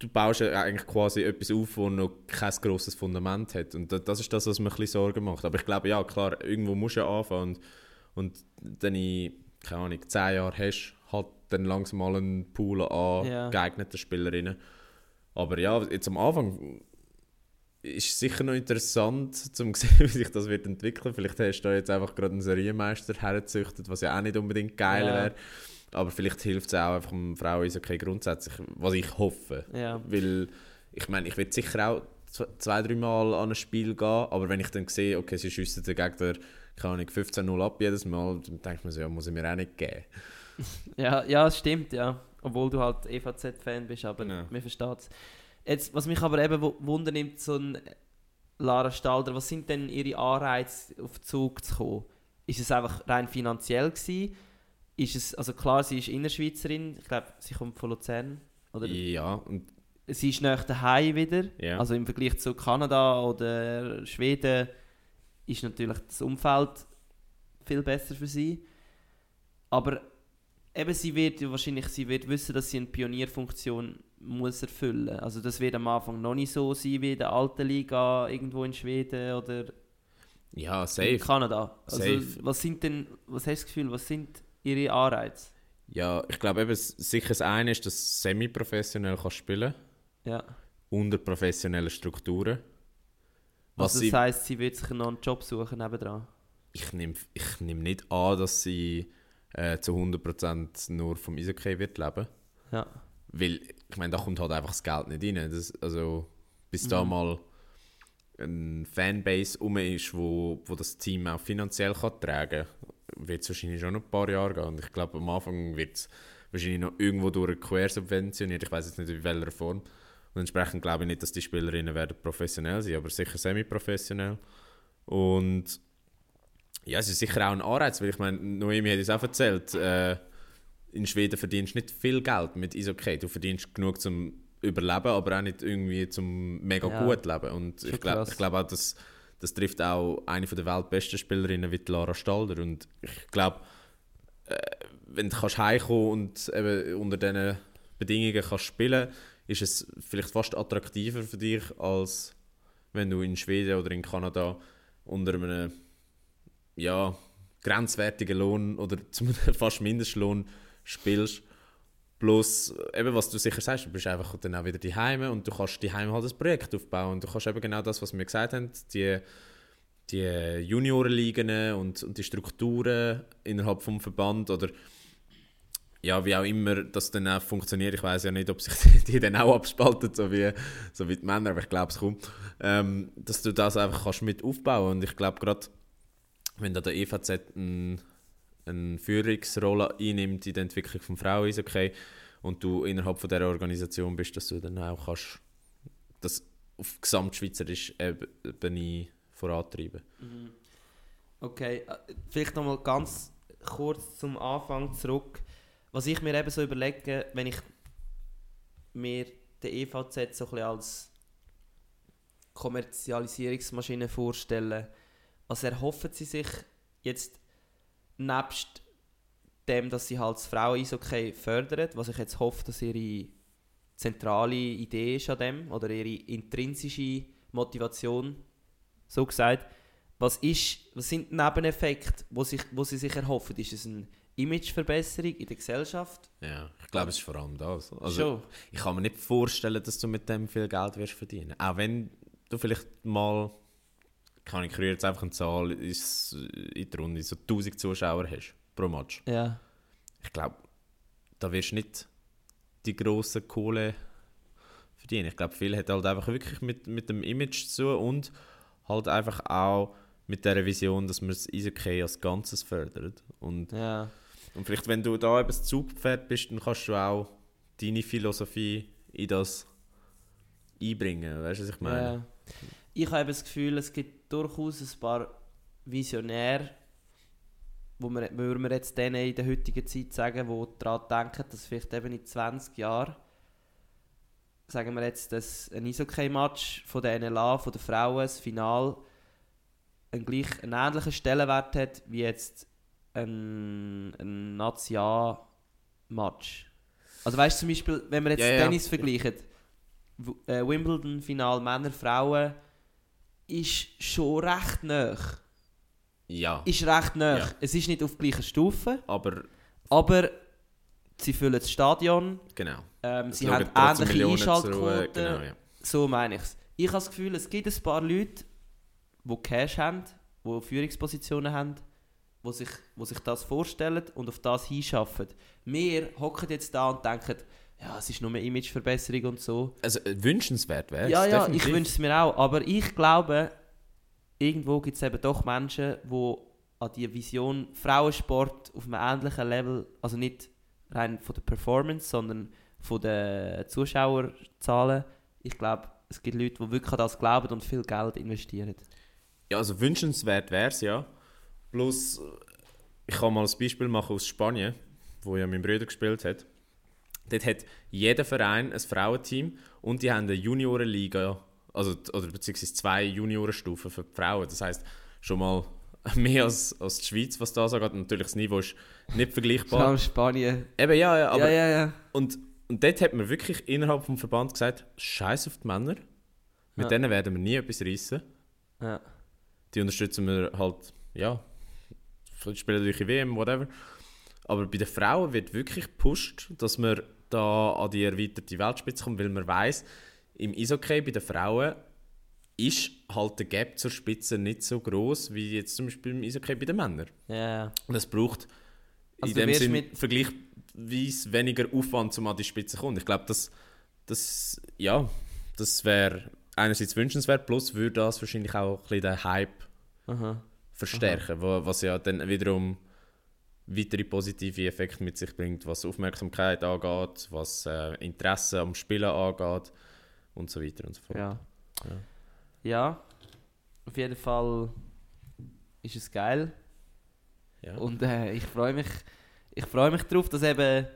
du baust ja eigentlich quasi etwas auf, das noch kein grosses Fundament hat. Und da- das ist das, was mir ein bisschen Sorgen macht. Aber ich glaube, ja, klar, irgendwo musst du ja anfangen. Und, und dann in, keine Ahnung, zehn Jahren hast du halt dann langsam mal einen Pool an Ja. geeigneten Spielerinnen. Aber ja, jetzt am Anfang ist es sicher noch interessant, zum sehen, wie sich das wird entwickeln. Vielleicht hast du da jetzt einfach gerade einen Serienmeister hergezüchtet, was ja auch nicht unbedingt geil Ja. wäre. Aber vielleicht hilft es auch einfach dem Frauen-Eishockey grundsätzlich, was ich hoffe. Ja. Weil, ich meine, ich werde sicher auch zwei, drei Mal an ein Spiel gehen, aber wenn ich dann sehe, okay, sie schiessen den Gegner, keine Ahnung, 15-0 ab jedes Mal, dann denke ich mir so, ja, muss ich mir auch nicht geben. Ja, ja, es stimmt, ja. Obwohl du halt EVZ-Fan bist, aber Ja. mir versteht es. Jetzt, was mich aber eben wu- Wunder nimmt, so ein Lara Stalder, was sind denn ihre Anreize, auf Zug zu kommen? Ist es einfach rein finanziell gewesen? Ist es, also klar, sie ist Innerschweizerin, ich glaube, sie kommt von Luzern. Oder Ja, und sie ist nach daheim wieder. Ja. Also im Vergleich zu Kanada oder Schweden ist natürlich das Umfeld viel besser für sie. Aber eben sie wird wahrscheinlich sie wird wissen, dass sie eine Pionierfunktion muss erfüllen. Also das wird am Anfang noch nicht so sein wie in der alten Liga irgendwo in Schweden oder Ja, in safe. Kanada. Also, Safe. was sind denn, was hast du das Gefühl, was sind ihre Anreize? Ja, ich glaube eben, sicher das eine ist, dass du semi-professionell kannst spielen Ja. unter professionellen Strukturen. Was Also das heisst, sie wird sich noch einen Job suchen nebendran. ich nehme ich nehm nicht an, dass sie äh, zu 100% nur vom Eishockey wird leben. Ja. Weil, ich meine, da kommt halt einfach das Geld nicht rein. Das, also, bis da Mhm. mal eine Fanbase rum ist, wo, wo das Team auch finanziell kann tragen kann, wird es wahrscheinlich schon noch ein paar Jahre gehen. Und ich glaube, am Anfang wird es wahrscheinlich noch irgendwo durch quersubventioniert. Ich weiß jetzt nicht, in welcher Form. Und entsprechend glaube ich nicht, dass die Spielerinnen werden professionell sein, aber sicher semi-professionell. Und ja, es ist sicher auch ein Anreiz, weil ich meine, Noemi hat es auch erzählt, äh, in Schweden verdienst du nicht viel Geld mit Eishockey. Du verdienst genug zum Überleben, aber auch nicht irgendwie zum mega Ja. gut leben. Und Schon ich glaube glaub auch, dass das trifft auch eine von der weltbesten Spielerinnen wie Lara Stalder. Und ich glaube, äh, wenn du kannst heimkommen und eben unter diesen Bedingungen kannst spielen, ist es vielleicht fast attraktiver für dich, als wenn du in Schweden oder in Kanada unter einem ja, grenzwertigen Lohn oder zum fast Mindestlohn spielst. Plus, eben was du sicher sagst, du bist einfach dann auch wieder die Heime und du kannst die Heime halt ein Projekt aufbauen. Und du kannst eben genau das, was wir gesagt haben, die, die Juniorenligen und, und die Strukturen innerhalb vom Verband oder ja, wie auch immer das dann auch funktioniert. Ich weiß ja nicht, ob sich die dann auch abspalten, so wie, so wie die Männer, aber ich glaube es kommt. Ähm, dass du das einfach kannst mit aufbauen und ich glaube gerade, wenn da der EVZ ein, eine Führungsrolle einnimmt in der Entwicklung von Frauen ist okay und du innerhalb von dieser Organisation bist, dass du dann auch kannst das auf gesamtschweizerischer Ebene vorantreiben. Okay, äh, vielleicht nochmal ganz kurz zum Anfang zurück. Was ich mir eben so überlege, wenn ich mir den EVZ so ein bisschen als Kommerzialisierungsmaschine vorstelle, was erhoffen sie sich jetzt nebst dem, dass sie halt das Frauen-Eishockey fördern, was ich jetzt hoffe, dass ihre zentrale Idee ist an dem, oder ihre intrinsische Motivation, so gesagt, was, ist, was sind die Nebeneffekte, wo, sich, wo sie sich erhoffen? Ist es eine Imageverbesserung in der Gesellschaft? Ja, ich glaube, es ist vor allem das. Also, Schon. Ich kann mir nicht vorstellen, dass du mit dem viel Geld wirst verdienen. Auch wenn du vielleicht mal, kann ich jetzt einfach eine Zahl ins- in die Runde, so 1000 Zuschauer hast pro Match. Ja. Ich glaube, da wirst du nicht die grosse Kohle verdienen. Ich glaube, viel hat halt einfach wirklich mit, mit dem Image zu tun und halt einfach auch mit der Vision, dass man das Eishockey als Ganzes fördert. Und Ja. und vielleicht, wenn du da eben das Zugpferd bist, dann kannst du auch deine Philosophie in das einbringen. Weißt du, was ich meine? Ja. Ich habe eben das Gefühl, es gibt durchaus ein paar Visionäre, wo wir, würden wir jetzt denen in der heutigen Zeit sagen, die daran denken, dass vielleicht eben in 20 Jahren, sagen wir jetzt, dass ein Eishockey-Match von der NLA, von den Frauen, das Final, einen, gleich, einen ähnlichen Stellenwert hat wie jetzt ein, ein Nazi-Match. Also weißt du zum Beispiel, wenn wir jetzt Ja, ja. Tennis vergleichen, W- äh, Wimbledon-Final Männer, Frauen ist schon recht nah. Ja, Ist recht nah. Ja. Es ist nicht auf gleicher Stufe, aber aber sie füllen das Stadion. genau. Ähm, sie haben ähnliche Millionen Einschaltquoten. Genau, ja. So meine ich es. Ich habe das Gefühl, es gibt ein paar Leute, die Cash haben, die Führungspositionen haben, die sich, die sich das vorstellen und auf das hinschaffen. Wir hocken jetzt da und denken, ja, es ist nur eine Imageverbesserung und so. Also äh, wünschenswert wäre Ja, ja, definitiv. ich wünsche es mir auch. Aber ich glaube, irgendwo gibt es eben doch Menschen, die an die Vision Frauensport auf einem ähnlichen Level, also nicht rein von der Performance, sondern von den Zuschauerzahlen. Ich glaube, es gibt Leute, die wirklich an das glauben und viel Geld investieren. Ja, also wünschenswert wäre es ja. Plus, äh, ich kann mal ein Beispiel machen aus Spanien, wo ja mein Bruder gespielt hat. Dort hat jeder Verein ein Frauenteam und die haben eine Juniorenliga, also oder beziehungsweise zwei Juniorenstufen für die Frauen. Das heißt schon mal mehr als, als die Schweiz, was da so geht. Natürlich das Niveau ist nicht vergleichbar. Spanien. Eben ja, ja, aber ja, ja, ja. Und, und dort hat man wirklich innerhalb vom Verband gesagt, scheiß auf die Männer. Mit Ja. denen werden wir nie etwas reissen. ja. Die unterstützen wir halt, ja, spielen durch die WM, whatever. Aber bei den Frauen wird wirklich gepusht, dass man da an die erweiterte Weltspitze kommt, weil man weiß, im Eishockey bei den Frauen ist halt der Gap zur Spitze nicht so groß wie jetzt zum Beispiel im Eishockey bei den Männern. Ja. Und es braucht Also in dem Sinn vergleichsweise weniger Aufwand, um an die Spitze zu kommen. Ich glaube, das, das, ja, das wäre einerseits wünschenswert, plus würde das wahrscheinlich auch ein bisschen den Hype Aha. verstärken, wo, was ja dann wiederum weitere positive Effekte mit sich bringt, was Aufmerksamkeit angeht, was äh, Interesse am Spielen angeht und so weiter und so fort. Ja. Ja. ja. Auf jeden Fall ist es geil. Ja. Und äh, ich freue mich, ich freue mich darauf, dass eben.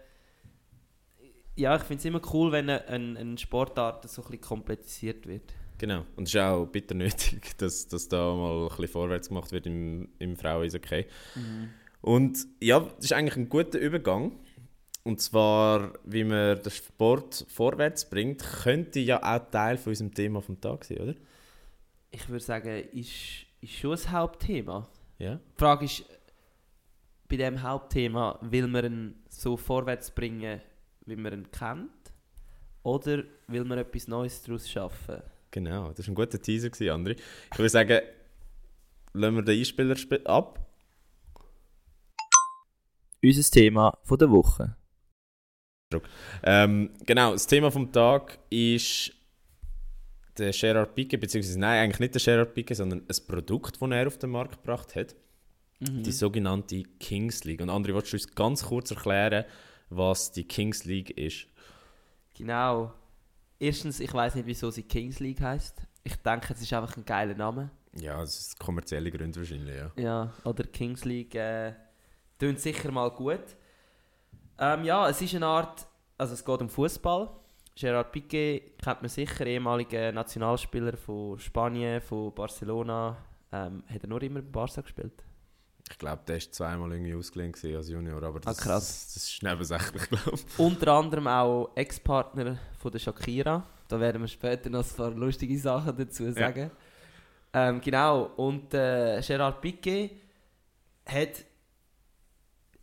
Ja, ich finde es immer cool, wenn eine, eine, eine Sportart so ein bisschen komplettisiert wird. Genau. Und es ist auch bitter nötig, dass, dass da mal ein bisschen vorwärts gemacht wird im, im Frauen-Eishockey. Und ja, das ist eigentlich ein guter Übergang. Und zwar, wie man den Sport vorwärts bringt, könnte ja auch Teil von unserem Thema vom Tag sein, oder? Ich würde sagen, ist, ist schon ein Hauptthema. Ja. Die Frage ist, bei diesem Hauptthema, will man ihn so vorwärts bringen, wie man ihn kennt? Oder will man etwas Neues daraus schaffen? Genau, das war ein guter Teaser, gewesen, André. Ich würde sagen, lassen wir den Einspieler sp- ab. Unser Thema von der Woche. Ähm, genau, das Thema vom Tag ist der Gerard Piqué, beziehungsweise nein, eigentlich nicht der Gerard Piqué, sondern ein Produkt, das er auf den Markt gebracht hat. Die sogenannte Kings League. Und André, willst du uns ganz kurz erklären, was die Kings League ist? Genau. Erstens, ich weiß nicht, wieso sie Kings League heißt. Ich denke, es ist einfach ein geiler Name. Ja, das ist kommerzielle Gründe wahrscheinlich, ja. Ja, oder Kings League äh, tönt sicher mal gut. Ähm, ja, es ist eine Art, also es geht um Fußball. Gerard Piqué kennt man sicher, ehemaliger Nationalspieler von Spanien, von Barcelona. Ähm, hat er nur immer bei Barca gespielt? Ich glaube, der war zweimal irgendwie ausgeliehen als Junior, aber das, Ah, krass. das ist nebensächlich, glaube ich. Unter anderem auch Ex-Partner von der Shakira. Da werden wir später noch ein paar lustige Sachen dazu sagen. Ähm, genau, und äh, Gerard Piqué hat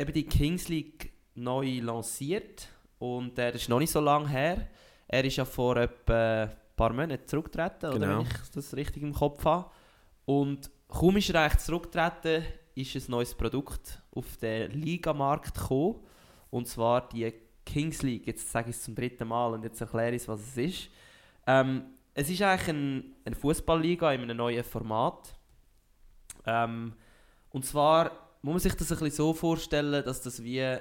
eben die Kings League neu lanciert und äh, das ist noch nicht so lange her. Er ist ja vor etwa ein paar Monaten zurückgetreten, oder Genau. wenn ich das richtig im Kopf habe. Und kaum ist er eigentlich zurückgetreten, ist ein neues Produkt auf den Ligamarkt gekommen. Und zwar die Kings League. Jetzt sage ich es zum dritten Mal und jetzt erkläre ich, was es ist. Ähm, es ist eigentlich ein, eine Fußballliga in einem neuen Format. Ähm, und zwar muss man sich das ein bisschen so vorstellen, dass das wie,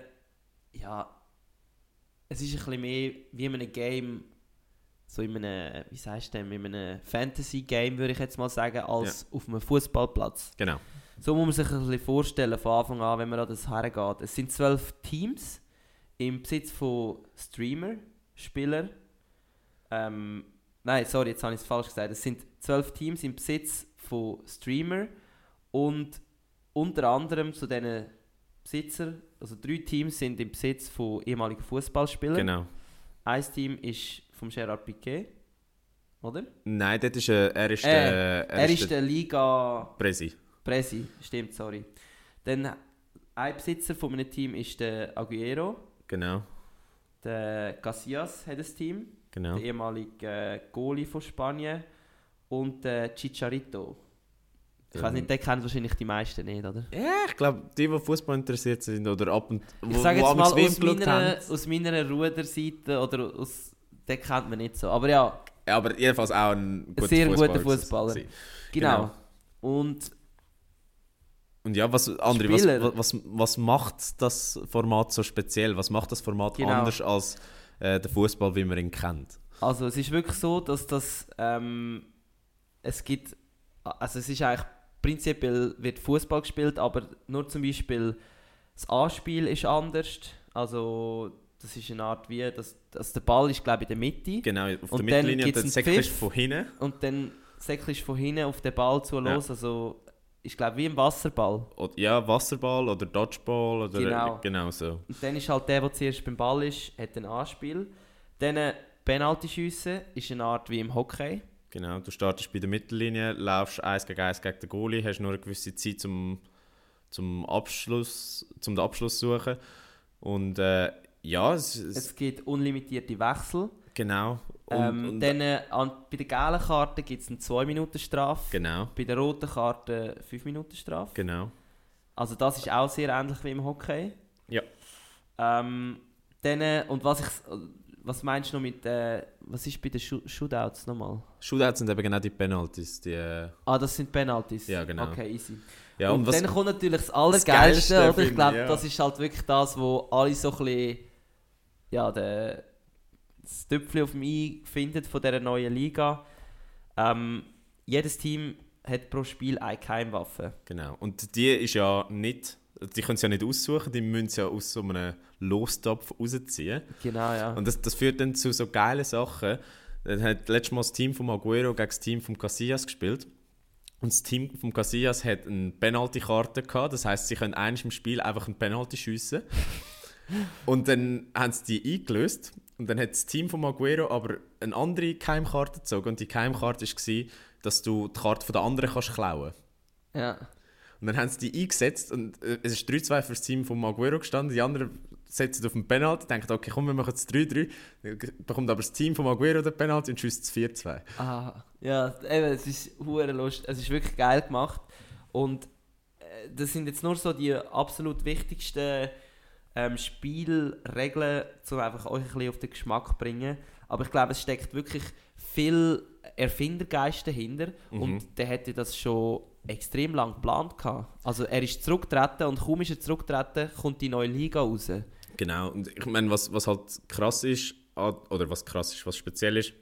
ja, es ist ein bisschen mehr wie in einem Game, so in einem, wie sagst du denn, in einem Fantasy-Game würde ich jetzt mal sagen, als auf einem Fußballplatz. Genau. So muss man sich ein bisschen vorstellen von Anfang an, wenn man an das hergeht. Es sind zwölf Teams im Besitz von Streamer, Spieler. Ähm, nein, sorry, jetzt habe ich es falsch gesagt. Es sind zwölf Teams im Besitz von Streamer und unter anderem zu diesen Besitzer, also drei Teams sind im Besitz von ehemaligen Fußballspielern. Genau. Ein Team ist vom Gerard Piquet, oder? Nein, dort ist, äh, er ist Äh, der, Er, ist der Liga Presi. Presi, stimmt, sorry. Dann ein Besitzer von einem Team ist der Aguero, Genau, der Casillas hat ein Team, genau. der ehemalige äh, Goalie von Spanien und der Chicharito. Ich weiß nicht, den kennen wahrscheinlich die meisten nicht, oder? Ja, ich glaube, die, die Fußball interessiert sind oder ab und Ich sage jetzt mal aus meiner, aus meiner Ruderseite oder aus... Den kennt man nicht so. Aber ja, Ja, aber jedenfalls auch ein guter sehr guter Fußballer Fußballer. gewesen. genau. Und Und ja, was, André, was, was, was macht das Format so speziell? Was macht das Format Genau. anders als äh, der Fußball, wie man ihn kennt? Also es ist wirklich so, dass das ähm, es gibt, also es ist eigentlich prinzipiell wird Fußball gespielt, aber nur zum Beispiel das Anspiel ist anders. Also das ist eine Art wie, dass, dass der Ball ist glaube ich in der Mitte Genau, auf Und der dann Mittellinie und ist Pfiff. von hinten. und dann säckelst von hinten auf den Ball zu Ja. los. Also ich glaube wie im Wasserball. Oder, ja, Wasserball oder Dodgeball oder Genau. genau so. Und dann ist halt der, der zuerst beim Ball ist, hat ein Anspiel. Dann Penalty schiessen ist eine Art wie im Hockey. Genau, du startest bei der Mittellinie, laufst 1 gegen 1 gegen den Goalie, hast nur eine gewisse Zeit zum, zum, Abschluss, zum den Abschluss suchen. Und äh, ja, es, es, Es gibt unlimitierte Wechsel. genau. Und, ähm, und, dann, äh, an, bei der gelben Karte gibt es eine 2-Minuten-Strafe. genau, Bei der roten Karte 5-Minuten-Strafe. genau. Also das ist auch sehr ähnlich wie im Hockey. Ja. Ähm, dann, äh, und was ich, was meinst du noch mit, äh, was ist bei den Shoo- Shootouts nochmal? Shootouts sind eben genau die Penalties. Die, äh, Ah, das sind Penalties. Ja, genau. Okay, easy. ja, und und, dann kommt natürlich das Das Allergeilste, Geilste, oder? Ich glaube, ja. das ist halt wirklich das, wo alle so ein bisschen, ja, der, das Tüpfchen auf dem i finden von dieser neuen Liga. Ähm, jedes Team hat pro Spiel eine Keimwaffe. genau. Und die ist ja nicht, die können sie ja nicht aussuchen, die müssen sie ja aus so einem Lostopf rausziehen. Genau, ja. Und das, das führt dann zu so geilen Sachen. Dann hat letztes Mal das Team von Aguero gegen das Team von Casillas gespielt. Und das Team von Casillas hat eine Penalty-Karte gehabt. Das heißt, sie können eines im Spiel einfach einen Penalty schiessen. und dann haben sie die eingelöst. Und dann hat das Team von Aguero aber eine andere Keimkarte gezogen. Und die Keimkarte war, dass du die Karte von der anderen kannst klauen ja. Und dann haben sie die eingesetzt und äh, es ist 3-2 für das Team von Maguero gestanden. Die anderen setzen auf den Penalty, denken, okay, komm, wir machen jetzt 3-3. Dann bekommt aber das Team von Maguero den Penalty und schießt es 4-2. Ah, ja, eben, es ist hure lustig. Es ist wirklich geil gemacht. Und äh, das sind jetzt nur so die absolut wichtigsten ähm, Spielregeln, um einfach euch ein bisschen auf den Geschmack zu bringen. Aber ich glaube, es steckt wirklich viel Erfindergeist dahinter. Mhm. Und der hätte das schon extrem lang geplant gehabt. Also er ist zurückgetreten und kaum ist er zurückgetreten, kommt die neue Liga raus. Genau, und ich meine, was, was halt krass ist, oder was krass ist, was speziell ist,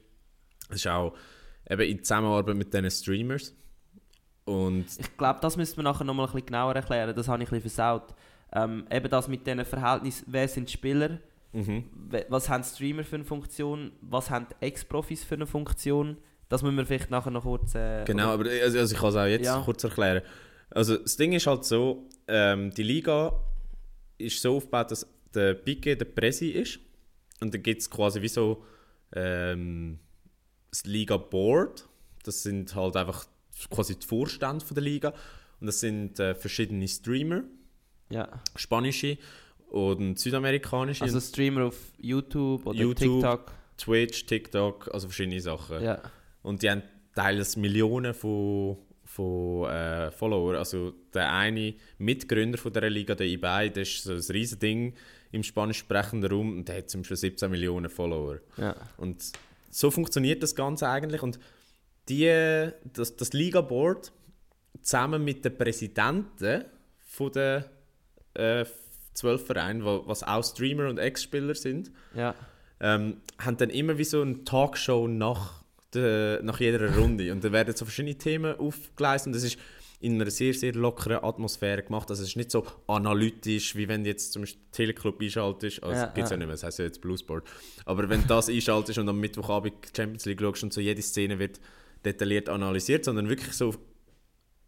ist auch eben in Zusammenarbeit mit diesen Streamers. Und Ich glaube, das müssen wir nachher nochmal ein bisschen genauer erklären. Das habe ich ein bisschen versaut. Ähm, eben das mit diesen Verhältnissen, wer sind die Spieler, mhm. was haben Streamer für eine Funktion, was haben Ex-Profis für eine Funktion, das müssen wir vielleicht nachher noch kurz... Äh, Genau, aber also, also ich kann es auch jetzt Ja. kurz erklären. Also das Ding ist halt so, ähm, die Liga ist so aufgebaut, dass der Pique der Presi ist und dann gibt es quasi wie so ähm, das Liga Board. Das sind halt einfach quasi die Vorstände von der Liga und das sind äh, verschiedene Streamer, Ja. spanische und südamerikanische, Also Streamer auf YouTube oder YouTube. TikTok. Twitch, TikTok, also verschiedene Sachen. Ja. Und die haben teils Millionen von, von äh, Followern. Also der eine Mitgründer von dieser Liga, der eBay, das ist so ein riesiges Ding im spanisch sprechenden Raum und der hat zum Beispiel 17 Millionen Follower. ja. Und so funktioniert das Ganze eigentlich. Und die, das, das Liga-Board zusammen mit den Präsidenten von den äh, zwölf Vereinen, wo- was auch Streamer und Ex-Spieler sind, Ja. ähm, haben dann immer wie so eine Talkshow nach, der, nach jeder Runde. Und da werden so verschiedene Themen aufgeleistet und das ist in einer sehr, sehr lockeren Atmosphäre gemacht. Also es ist nicht so analytisch, wie wenn du jetzt zum Beispiel Teleclub einschaltest. Also Ja, gibt es ja. ja. nicht mehr, das heisst ja jetzt Bluesport. Aber wenn du das einschaltest und am Mittwochabend Champions League schaust und so jede Szene wird detailliert analysiert, sondern wirklich so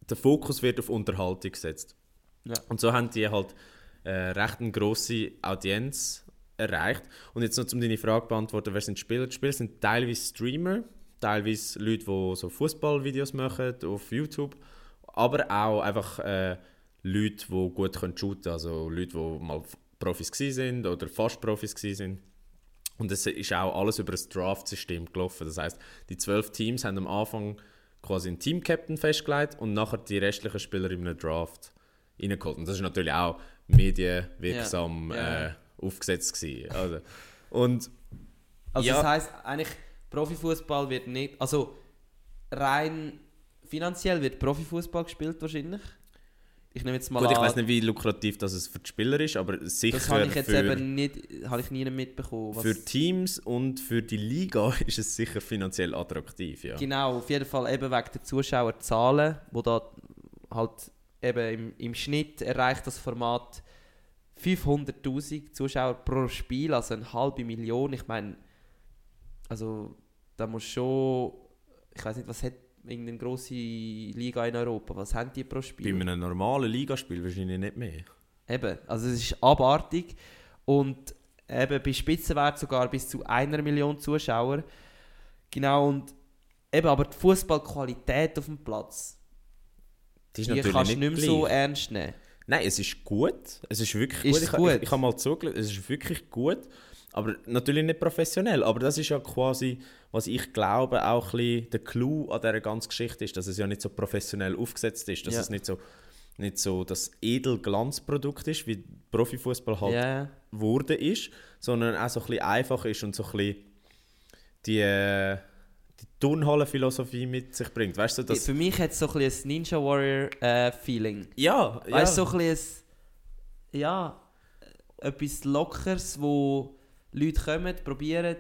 der Fokus wird auf Unterhaltung gesetzt. Ja. Und so haben die halt äh, recht eine grosse Audienz erreicht. Und jetzt noch um deine Frage zu beantworten, wer sind die Spieler? Die Spieler sind teilweise Streamer, teilweise Leute, die so Fußballvideos machen auf YouTube, aber auch einfach äh, Leute, die gut können shooten können, also Leute, die mal Profis sind oder fast Profis sind. Und es ist auch alles über das Draft-System gelaufen. Das heißt, die zwölf Teams haben am Anfang quasi einen Team-Captain festgelegt und nachher die restlichen Spieler in einem Draft reingeholt. Und das ist natürlich auch medienwirksam Ja. Ja. Äh, aufgesetzt gewesen. Also, und Also Ja. das heisst eigentlich, Profifußball wird nicht... Also rein finanziell wird Profifußball gespielt wahrscheinlich. Ich nehme jetzt mal gut, ich weiß nicht, wie lukrativ das es für die Spieler ist, aber sicher das habe ich jetzt für, eben nicht, habe ich nie mitbekommen. was- für Teams und für die Liga ist es sicher finanziell attraktiv. Ja. Genau, auf jeden Fall eben wegen der Zuschauerzahlen, wo da halt eben im, im Schnitt erreicht das Format 500'000 Zuschauer pro Spiel, also eine halbe Million. Ich meine, also da muss schon, ich weiß nicht, was hat irgendeine grosse Liga in Europa, was haben die pro Bei Spiel? einem normalen Ligaspiel wahrscheinlich nicht mehr. Eben, also es ist abartig und eben bei Spitzenwert sogar bis zu einer Million Zuschauer. Genau, und eben, aber die Fußballqualität auf dem Platz, Die ist die kannst du nicht mehr so gleich. ernst nehmen. Nein, es ist gut. Es ist wirklich Ist gut. es ich, gut? Ich, ich habe mal zugelassen, es ist wirklich gut. Aber natürlich nicht professionell. Aber das ist ja quasi, was ich glaube, auch ein bisschen der Clou an dieser ganzen Geschichte ist, dass es ja nicht so professionell aufgesetzt ist. Dass Ja. es nicht so, nicht so das Edelglanzprodukt ist, wie Profifußball halt Ja, ja. geworden ist, sondern auch so ein bisschen einfach ist und so ein bisschen die, äh, die Turnhallenphilosophie mit sich bringt. Weißt du, das... Für mich hat es so ein bisschen ein Ninja Warrior äh, Feeling. Ja, ja. Weißt du, so ein bisschen ein, ja, etwas Lockeres, wo Leute kommen, probieren.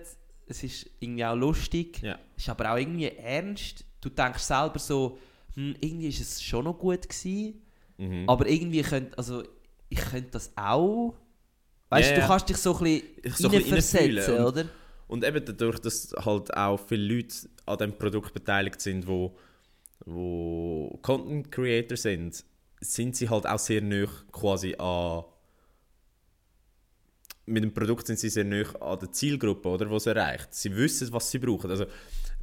Es ist irgendwie auch lustig. Ja. Ist aber auch irgendwie ernst. Du denkst selber so, hm, irgendwie ist es schon noch gut gewesen. Mhm. Aber irgendwie könnte, also ich könnte das auch. Weißt Ja, du, du kannst dich so ein bisschen So ein bisschen oder? Und eben dadurch, dass halt auch viele Leute an dem Produkt beteiligt sind, wo, wo Content Creator sind, sind sie halt auch sehr nah quasi an mit dem Produkt sind sie sehr nah an der Zielgruppe, oder, die es erreicht. Sie wissen, was sie brauchen. Also,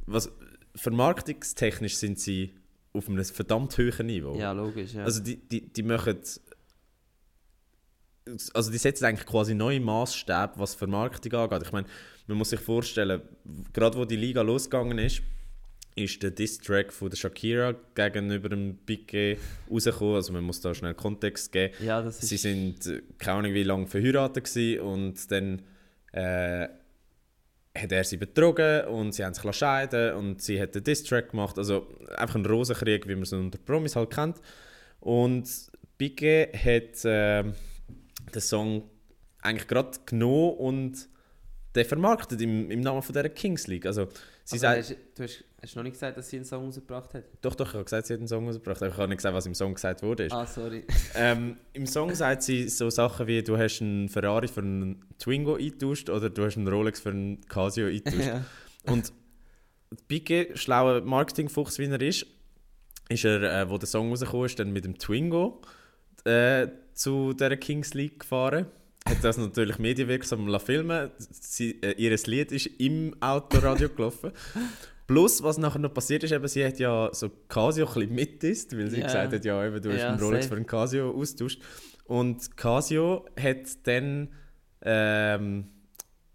was, vermarktungstechnisch sind sie auf einem verdammt hohen Niveau. Ja, logisch. Ja. Also die, die, die machen also die setzen eigentlich quasi neue Maßstäbe, was Vermarktung angeht. Ich meine, man muss sich vorstellen, gerade wo die Liga losgegangen ist, ist der Diss-Track von der Shakira gegenüber dem Piqué rausgekommen. Also man muss da schnell Kontext geben. ja, das ist... Sie sind äh, keine Ahnung wie lange verheiratet gewesen und dann äh, hat er sie betrogen und sie haben sich scheiden und sie hat den Diss-Track gemacht. Also einfach ein Rosenkrieg, wie man es unter Promis halt kennt. Und Piqué hat äh, den Song eigentlich gerade genommen und den vermarktet im, im Namen von dieser Kings League. Also sie Aber sagt, du hast, hast noch nicht gesagt, dass sie einen Song rausgebracht hat? doch, doch, ich habe gesagt, sie hat einen Song rausgebracht, aber ich habe nicht gesagt, was im Song gesagt wurde. Ah, sorry. Ähm, Im Song sagt sie so Sachen wie, du hast einen Ferrari für einen Twingo eingetauscht oder du hast einen Rolex für einen Casio eingetauscht. ja. Und Piqué, schlauer Marketingfuchs wie er ist, ist er, äh, wo der Song rausgekommen ist, dann mit dem Twingo äh, zu dieser Kings League gefahren. Hat das natürlich medienwirksam lassen filmen. Sie, äh, ihr Lied ist im Autoradio gelaufen. Plus, was nachher noch passiert ist, eben, sie hat ja so Casio ein bisschen mitgeisst, weil sie Ja. gesagt hat, ja, eben, du hast Ja, einen Rolex safe. für einen Casio austauscht. Und Casio hat dann ähm,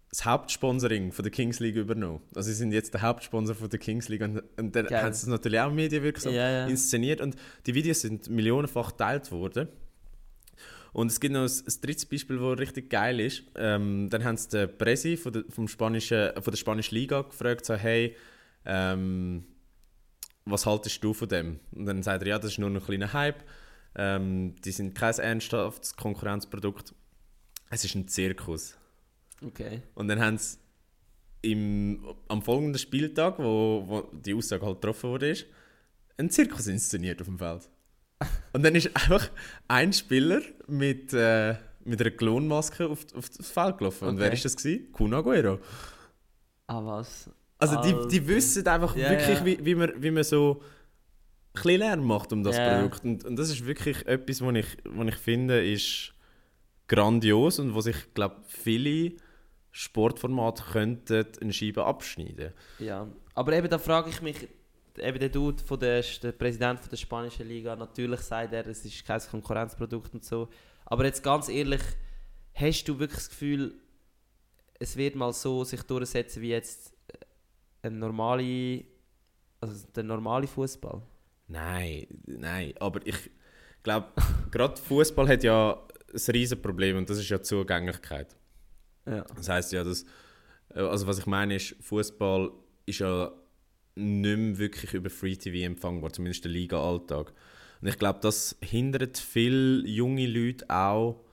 das Hauptsponsoring von der Kings League übernommen. Also sie sind jetzt der Hauptsponsor von der Kings League und, und dann Geil. haben sie es natürlich auch medienwirksam Ja, ja. inszeniert und die Videos sind millionenfach geteilt worden. Und es gibt noch ein, ein drittes Beispiel, das richtig geil ist. Ähm, dann haben sie den Presi von der, vom spanischen, von der spanischen Liga gefragt, so, hey, ähm, was haltest du von dem? Und dann sagt er, ja, das ist nur ein kleiner Hype. Ähm, die sind kein ernsthaftes Konkurrenzprodukt. Es ist ein Zirkus. Okay. Und dann haben sie im, am folgenden Spieltag, wo, wo die Aussage halt getroffen wurde, ist, einen Zirkus inszeniert auf dem Feld. Und dann ist einfach ein Spieler mit, äh, mit einer Klonmaske auf, auf das Feld gelaufen. Und wer Okay. ist das? Gewesen? Kun Aguero. Ah, was? Also die, die Alter. wissen einfach Ja, wirklich, ja. Wie, wie, man, wie man so ein Lärm macht um das Ja. Produkt. Und, und das ist wirklich etwas, was ich, was ich finde, ist grandios und was ich glaube, viele Sportformate könnten eine Scheibe abschneiden. Ja. Aber eben, da frage ich mich, eben der Dude, von der, der Präsident von der spanischen Liga, natürlich sagt er, es ist kein Konkurrenzprodukt und so. Aber jetzt ganz ehrlich, hast du wirklich das Gefühl, es wird mal so sich durchsetzen wie jetzt ein normale, also der normale Fußball? Nein, nein, aber ich glaube, gerade Fußball hat ja ein riesen Problem und das ist ja die Zugänglichkeit. Ja. Das heißt ja, dass äh, also was ich meine ist, Fußball ist ja nicht mehr wirklich über Free TV empfangbar, zumindest der Liga-Alltag. Und ich glaube, das hindert viele junge Leute auch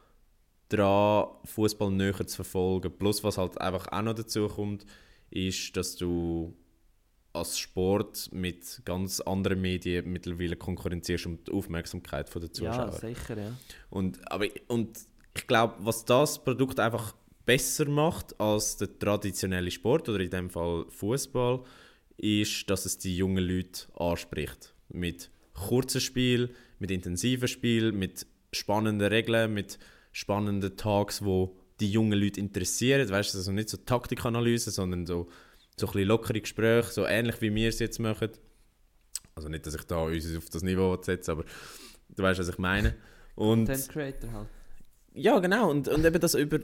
daran, Fußball näher zu verfolgen. Plus, was halt einfach auch noch dazu kommt, ist, dass du als Sport mit ganz anderen Medien mittlerweile konkurrenzierst um die Aufmerksamkeit der ja, Zuschauer. sicher, ja. Und, aber, und ich glaube, was das Produkt einfach besser macht als der traditionelle Sport oder in dem Fall Fußball, ist, dass es die jungen Leute anspricht. Mit kurzen Spielen, mit intensiven Spielen, mit spannenden Regeln, mit spannenden Tags, wo die jungen Leute interessieren. Weißt du, also nicht so Taktikanalyse, sondern so so ein bisschen lockere Gespräche, so ähnlich wie wir es jetzt machen. Also nicht, dass ich da uns auf das Niveau setze, aber du weißt, was ich meine. Und, Content Creator halt. ja, genau. Und, und eben das über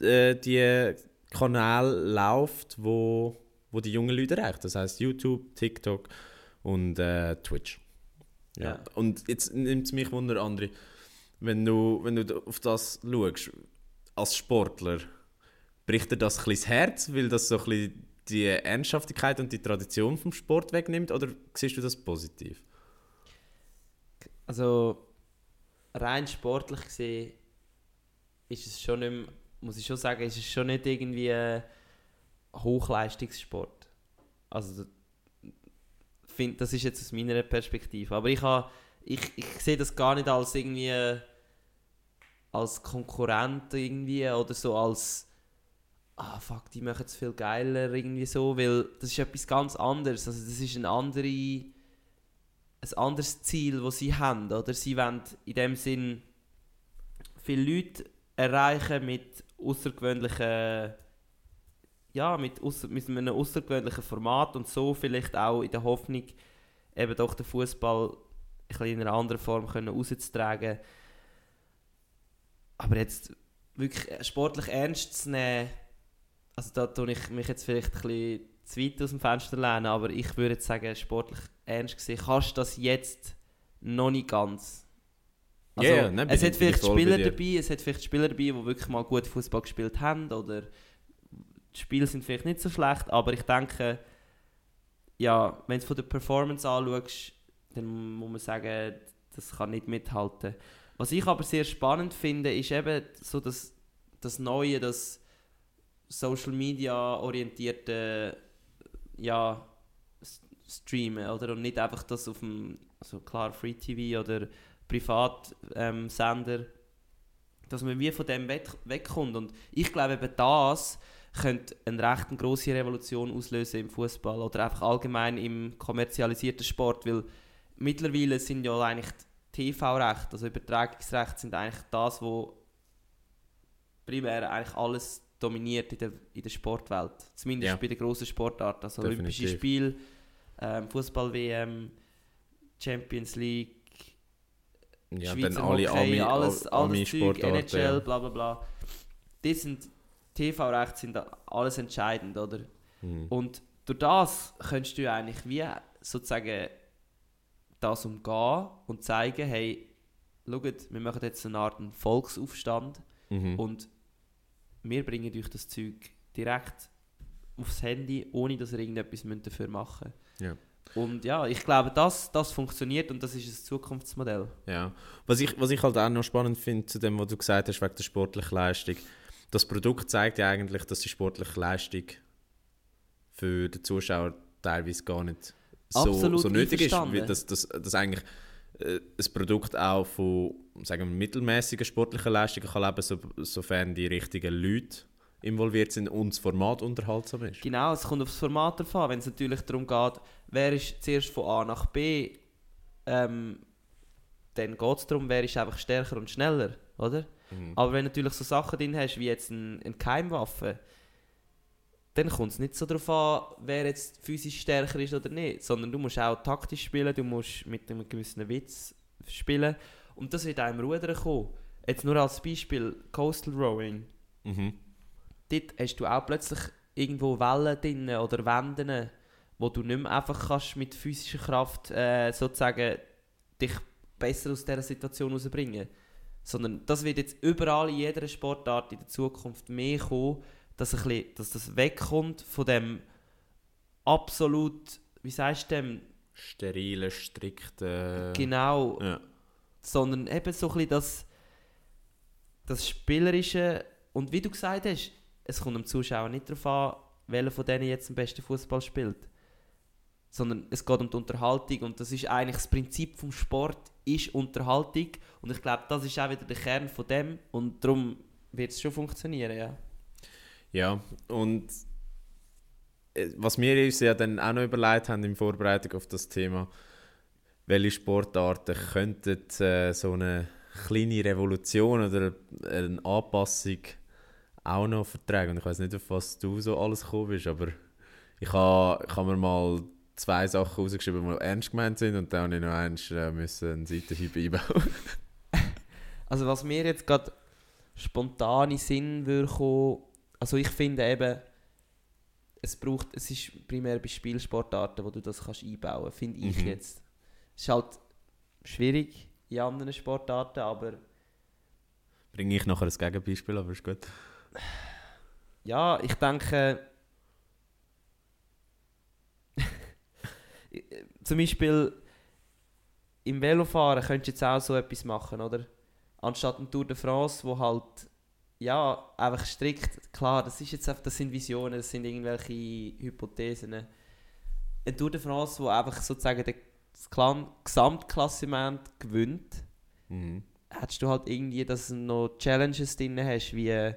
äh, die Kanäle läuft, wo, wo die jungen Leute erreicht. Das heißt YouTube, TikTok und äh, Twitch. Ja. Ja. Und jetzt nimmt es mich wunder, André, wenn du, wenn du auf das schaust, als Sportler, bricht dir das ein bisschen das Herz, weil das so ein bisschen die Ernsthaftigkeit und die Tradition vom Sport wegnimmt, oder siehst du das positiv? Also rein sportlich gesehen ist es schon nicht mehr, muss ich schon sagen, ist es schon nicht irgendwie ein Hochleistungssport. Also find, das ist jetzt aus meiner Perspektive. Aber ich, ha, ich, ich sehe das gar nicht als irgendwie als Konkurrent irgendwie oder so als ah fuck, die machen es viel geiler irgendwie so, weil das ist etwas ganz anderes. Also das ist ein andere ein anderes Ziel, das sie haben. Oder? Sie wollen in dem Sinn viele Leute erreichen mit außergewöhnlichen ja, mit, ausser, mit einem außergewöhnlichen Format und so vielleicht auch in der Hoffnung, eben doch den Fußball in einer anderen Form können rauszutragen. Aber jetzt wirklich sportlich ernst zu nehmen, also da tue ich mich jetzt vielleicht ein bisschen zu weit aus dem Fenster lehnen, aber ich würde jetzt sagen, sportlich ernst gesehen, kannst du das jetzt noch nicht ganz. Also, nein, bin es hat vielleicht Spieler dabei, es hat vielleicht Spieler dabei, die wirklich mal gut Fußball gespielt haben oder die Spiele sind vielleicht nicht so schlecht, aber ich denke, ja, wenn du es von der Performance anschaust, dann muss man sagen, das kann nicht mithalten. Was ich aber sehr spannend finde, ist eben so das, das Neue, das Social Media orientierte ja, Streamen, oder? Und nicht einfach das auf dem, also klar, Free TV oder Privatsender, ähm, dass man wie von dem weg, wegkommt. Und ich glaube, eben das könnte eine recht große Revolution auslösen im Fußball oder einfach allgemein im kommerzialisierten Sport, weil mittlerweile sind ja eigentlich die TV-Rechte, also Übertragungsrechte, sind eigentlich das, wo primär eigentlich alles dominiert in der, in der Sportwelt. Zumindest Ja. bei den grossen Sportarten, also Olympische Definitiv. Spiele, ähm, Fußball-WM, Champions League, Ja, Schweizer dann alle Hockey, Ami, alles, alles Zeug. NHL, ja. bla bla bla. Das sind, TV-Rechte sind alles entscheidend, oder? Mhm. Und durch das könntest du eigentlich wie sozusagen das umgehen und zeigen, hey, schaut, wir machen jetzt eine Art Volksaufstand Mhm. und wir bringen euch das Zeug direkt aufs Handy, ohne dass ihr irgendetwas müsst dafür machen Ja. Und ja, ich glaube, das, das funktioniert und das ist ein Zukunftsmodell. Ja. Was ich, was ich halt auch noch spannend finde zu dem, was du gesagt hast, wegen der sportlichen Leistung. Das Produkt zeigt ja eigentlich, dass die sportliche Leistung für den Zuschauer teilweise gar nicht Absolut so nötig ist. Weil das, das, das eigentlich äh, ein Produkt auch von sagen wir, mittelmäßigen sportlichen Leistungen kann leben, so, sofern die richtigen Leute involviert sind und das Format unterhaltsam ist. Genau, es kommt aufs Format drauf an. Wenn es natürlich darum geht, wer ist zuerst von A nach B, ähm, dann geht es darum, wer ist einfach stärker und schneller, oder? Mhm. Aber wenn du natürlich so Sachen drin hast, wie jetzt ein, eine Keimwaffe, dann kommt es nicht so darauf an, wer jetzt physisch stärker ist oder nicht, sondern du musst auch taktisch spielen, du musst mit einem gewissen Witz spielen und das wird im Rudern kommen. Jetzt nur als Beispiel Coastal Rowing. Mhm. dort hast du auch plötzlich irgendwo Wellen drin oder Wände, wo du nicht mehr einfach kannst mit physischer Kraft äh, sozusagen dich besser aus dieser Situation herausbringen sondern das wird jetzt überall in jeder Sportart in der Zukunft mehr kommen, dass, ein bisschen, dass das wegkommt von dem absolut, wie sagst du dem, Sterile, strikte. genau, Ja. sondern eben so ein bisschen das, das Spielerische und wie du gesagt hast, es kommt dem Zuschauer nicht darauf an, welcher von denen jetzt am besten Fußball spielt, sondern es geht um die Unterhaltung und das ist eigentlich das Prinzip vom Sport, ist Unterhaltung und ich glaube, das ist auch wieder der Kern von dem und darum wird es schon funktionieren, ja. Ja, und äh, was wir uns ja dann auch noch überlegt haben in Vorbereitung auf das Thema, welche Sportarten könnten äh, so eine kleine Revolution oder eine Anpassung auch noch vertragen. Und ich weiß nicht, auf was du so alles gekommen bist, aber Ich habe ha mir mal zwei Sachen rausgeschrieben, die ernst gemeint sind und dann habe ich noch eins äh, müssen einen Seitenhieb einbauen. Also was mir jetzt gerade spontan in Sinn würde kommen, also ich finde eben, es braucht, es ist primär bei Spielsportarten, wo du das kannst einbauen, finde ich Mhm. jetzt. Es ist halt schwierig in anderen Sportarten, aber Bringe ich nachher ein Gegenbeispiel, aber ist gut. ja, ich denke, zum Beispiel im Velofahren könntest du jetzt auch so etwas machen, oder? Anstatt ein Tour de France, wo halt ja, einfach strikt, klar, das ist jetzt einfach, das sind Visionen, das sind irgendwelche Hypothesen. Ein Tour de France, wo einfach sozusagen der- das Klan- Gesamtklassement gewinnt, Mhm. hättest du halt irgendwie, dass du noch Challenges drin hast, wie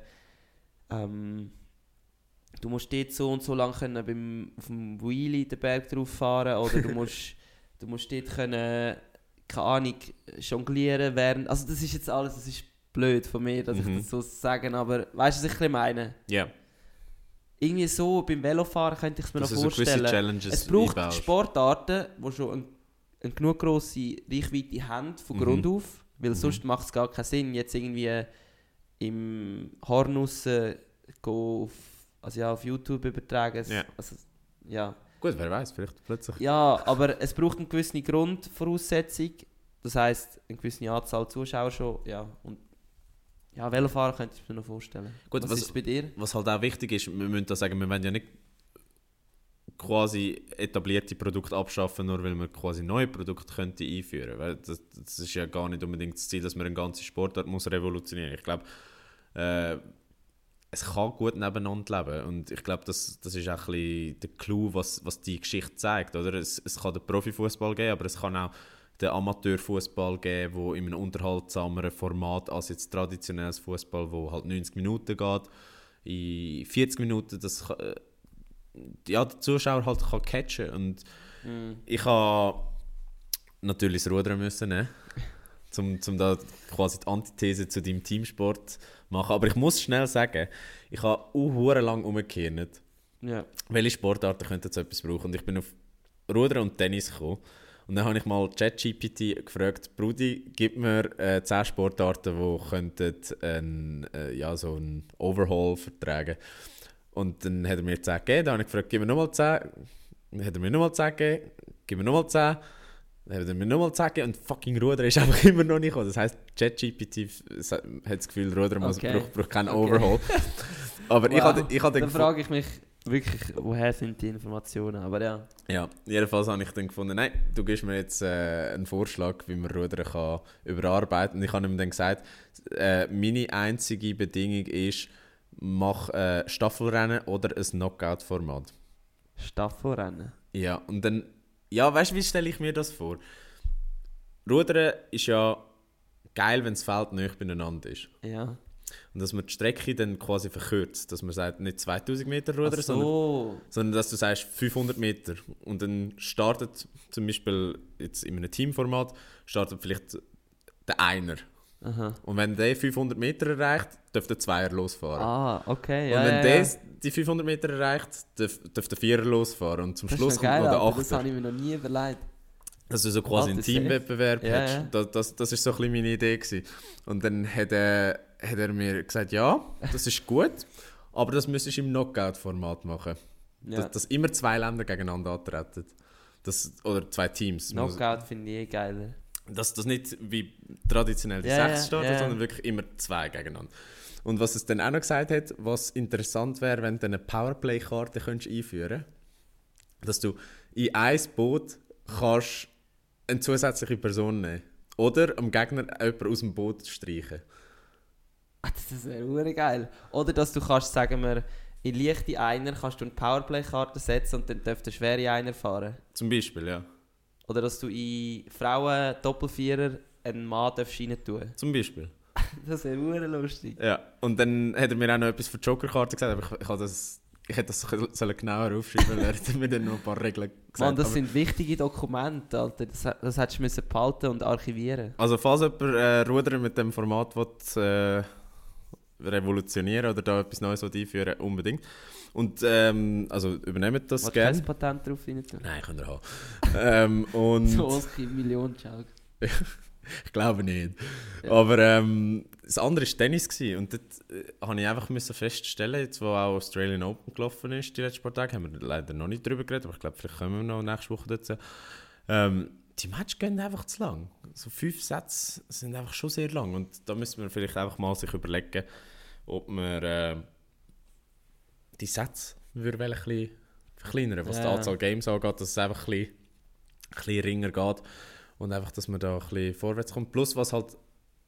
ähm, du musst dort so und so lang können beim, auf dem Wheelie den Berg drauf fahren oder du musst, du musst dort können, keine Ahnung, jonglieren während, also das ist jetzt alles, das ist blöd von mir, dass Mhm. ich das so sage, aber weißt du, was ich meine? Ja, Irgendwie so, beim Velofahren könnte ich es mir dass noch so vorstellen. Challenges Es braucht einbaust. Sportarten, die schon ein, eine genug grosse Reichweite haben, von Mhm. Grund auf. Weil Mhm. sonst macht es gar keinen Sinn, jetzt irgendwie im Horn raus äh, go auf, also ja, auf YouTube übertragen. Ja. Also, ja. Gut, wer weiß, vielleicht plötzlich. ja, aber es braucht eine gewisse Grundvoraussetzung. Das heisst, eine gewisse Anzahl Zuschauer schon. Ja, und ja, Velofahren könnte ich mir noch vorstellen. Gut, was, was- ist bei dir? Was halt auch wichtig ist, wir müssen da sagen, wir wollen ja nicht quasi etablierte Produkte abschaffen, nur weil man quasi neue Produkte könnte einführen weil das, das ist ja gar nicht unbedingt das Ziel, dass man eine ganze Sportart muss revolutionieren Ich glaube, äh, es kann gut nebeneinander leben und ich glaube, das, das ist auch ein bisschen der Clou, was, was die Geschichte zeigt. Oder? Es, es kann den Profifußball geben, aber es kann auch den Amateurfußball geben, wo in einem unterhaltsameren Format als jetzt traditionelles Fußball, wo halt 90 Minuten geht, in 40 Minuten das äh, ja, der Zuschauer halt kann catchen und Mhm. ich habe natürlich das Rudern müssen nehmen, zum, zum da quasi die Antithese zu deinem Teamsport machen. Aber ich muss schnell sagen, ich habe auch lang umgekehrt, Ja. welche Sportarten könnten so etwas brauchen. Und ich bin auf Rudern und Tennis gekommen. Und dann habe ich mal ChatGPT gefragt, Brudi, gib mir äh, 10 Sportarten, die könnten ein, äh, ja, so einen Overhaul vertragen. Und dann hat er mir 10 gegeben, dann habe ich gefragt, gib mir nochmal 10. Dann hat er mir nochmal 10 gegeben, gib mir nochmal 10. Dann hat er mir nochmal 10 gegeben und fucking Ruder ist einfach immer noch nicht gekommen. Das heisst, ChatGPT hat das Gefühl, Ruder muss, Okay. braucht, braucht keinen Okay. Overhaul. Aber ich Wow. hatte, ich hatte Dann frage ich mich wirklich, woher sind die Informationen? Aber ja. Ja, jedenfalls habe ich dann gefunden, nein, du gibst mir jetzt äh, einen Vorschlag, wie man Rudern kann überarbeiten Und ich habe ihm dann gesagt, äh, meine einzige Bedingung ist, mach äh, Staffelrennen oder ein Knockout-Format. Staffelrennen. Ja, und dann, ja, weißt du, wie stelle ich mir das vor? Rudern ist ja geil, wenn das Feld nicht beieinander ist. Ja. Und dass man die Strecke dann quasi verkürzt, dass man sagt, nicht 2000 Meter Rudern, Ach sondern so. sondern dass du sagst 500 Meter und dann startet zum Beispiel jetzt in einem Teamformat startet vielleicht der Einer Aha. und wenn der 500 Meter erreicht, darf der Zweier losfahren. Ah, okay. und Ja, wenn ja, der ja. die 500 Meter erreicht, darf, darf der Vierer losfahren und zum Das Schluss noch geil, kommt noch der Alter, das Achter. habe ich mir noch nie überlegt. Dass du so quasi einen. Teamwettbewerb hast. Das, das, das ist so ein bisschen meine Idee gewesen. Und dann hat er, hat er mir gesagt, ja, das ist gut, aber das müsstest du im Knockout-Format machen. Ja. Dass, dass immer zwei Länder gegeneinander antreten. Das, oder zwei Teams. Knockout finde ich eh geiler. Dass das nicht wie traditionell die Ja, sechs startet, ja. sondern wirklich immer zwei gegeneinander. Und was es dann auch noch gesagt hat, was interessant wäre, wenn du eine Powerplay-Karte könntest einführen dass du in ein Boot kannst eine zusätzliche Person nehmen oder am Gegner jemanden aus dem Boot streichen. Ah, Das wäre geil. Oder dass du kannst, sagen wir, in leichte Einer kannst du eine Powerplay-Karte setzen und dann darf der schwere Einer fahren. Zum Beispiel, ja. Oder dass du in Frauen Doppelvierer einen Mann rein tun. Zum Beispiel. Das wäre lustig. Ja. Und dann hat er mir auch noch etwas für die Joker-Karte gesagt, aber ich, ich, das, ich hätte das sollen genauer aufschreiben sollen. Er hat mir dann noch ein paar Regeln gesagt. Mann, das aber- sind wichtige Dokumente, Alter. Das, das hättest du müssen behalten und archivieren. Also falls jemand äh, Rudern mit dem Format will, äh, revolutionieren oder da etwas Neues einführen unbedingt. Und, ähm, also übernehmt das du gerne. kein Patent drauf rein tun? Nein, könnt ihr haben. ähm, und So Oski Million Schau. ich glaube nicht. Ja. Aber ähm, das andere war Tennis. Gewesen. Und dort äh, habe ich einfach müssen feststellen, jetzt wo auch Australian Open gelaufen ist, die letzten paar Tage, haben wir leider noch nicht drüber geredet, aber ich glaube, vielleicht kommen wir noch nächste Woche dazu. Ähm, die Matches gehen einfach zu lang. So fünf Sätze sind einfach schon sehr lang. Und da müssen wir vielleicht einfach mal sich überlegen, ob wir äh, die Sätze würde ein bisschen verkleinern, was die Ja. Anzahl Games angeht, dass es einfach ein bisschen, ein bisschen ringer geht und einfach, dass man da ein bisschen vorwärts kommt. Plus, was halt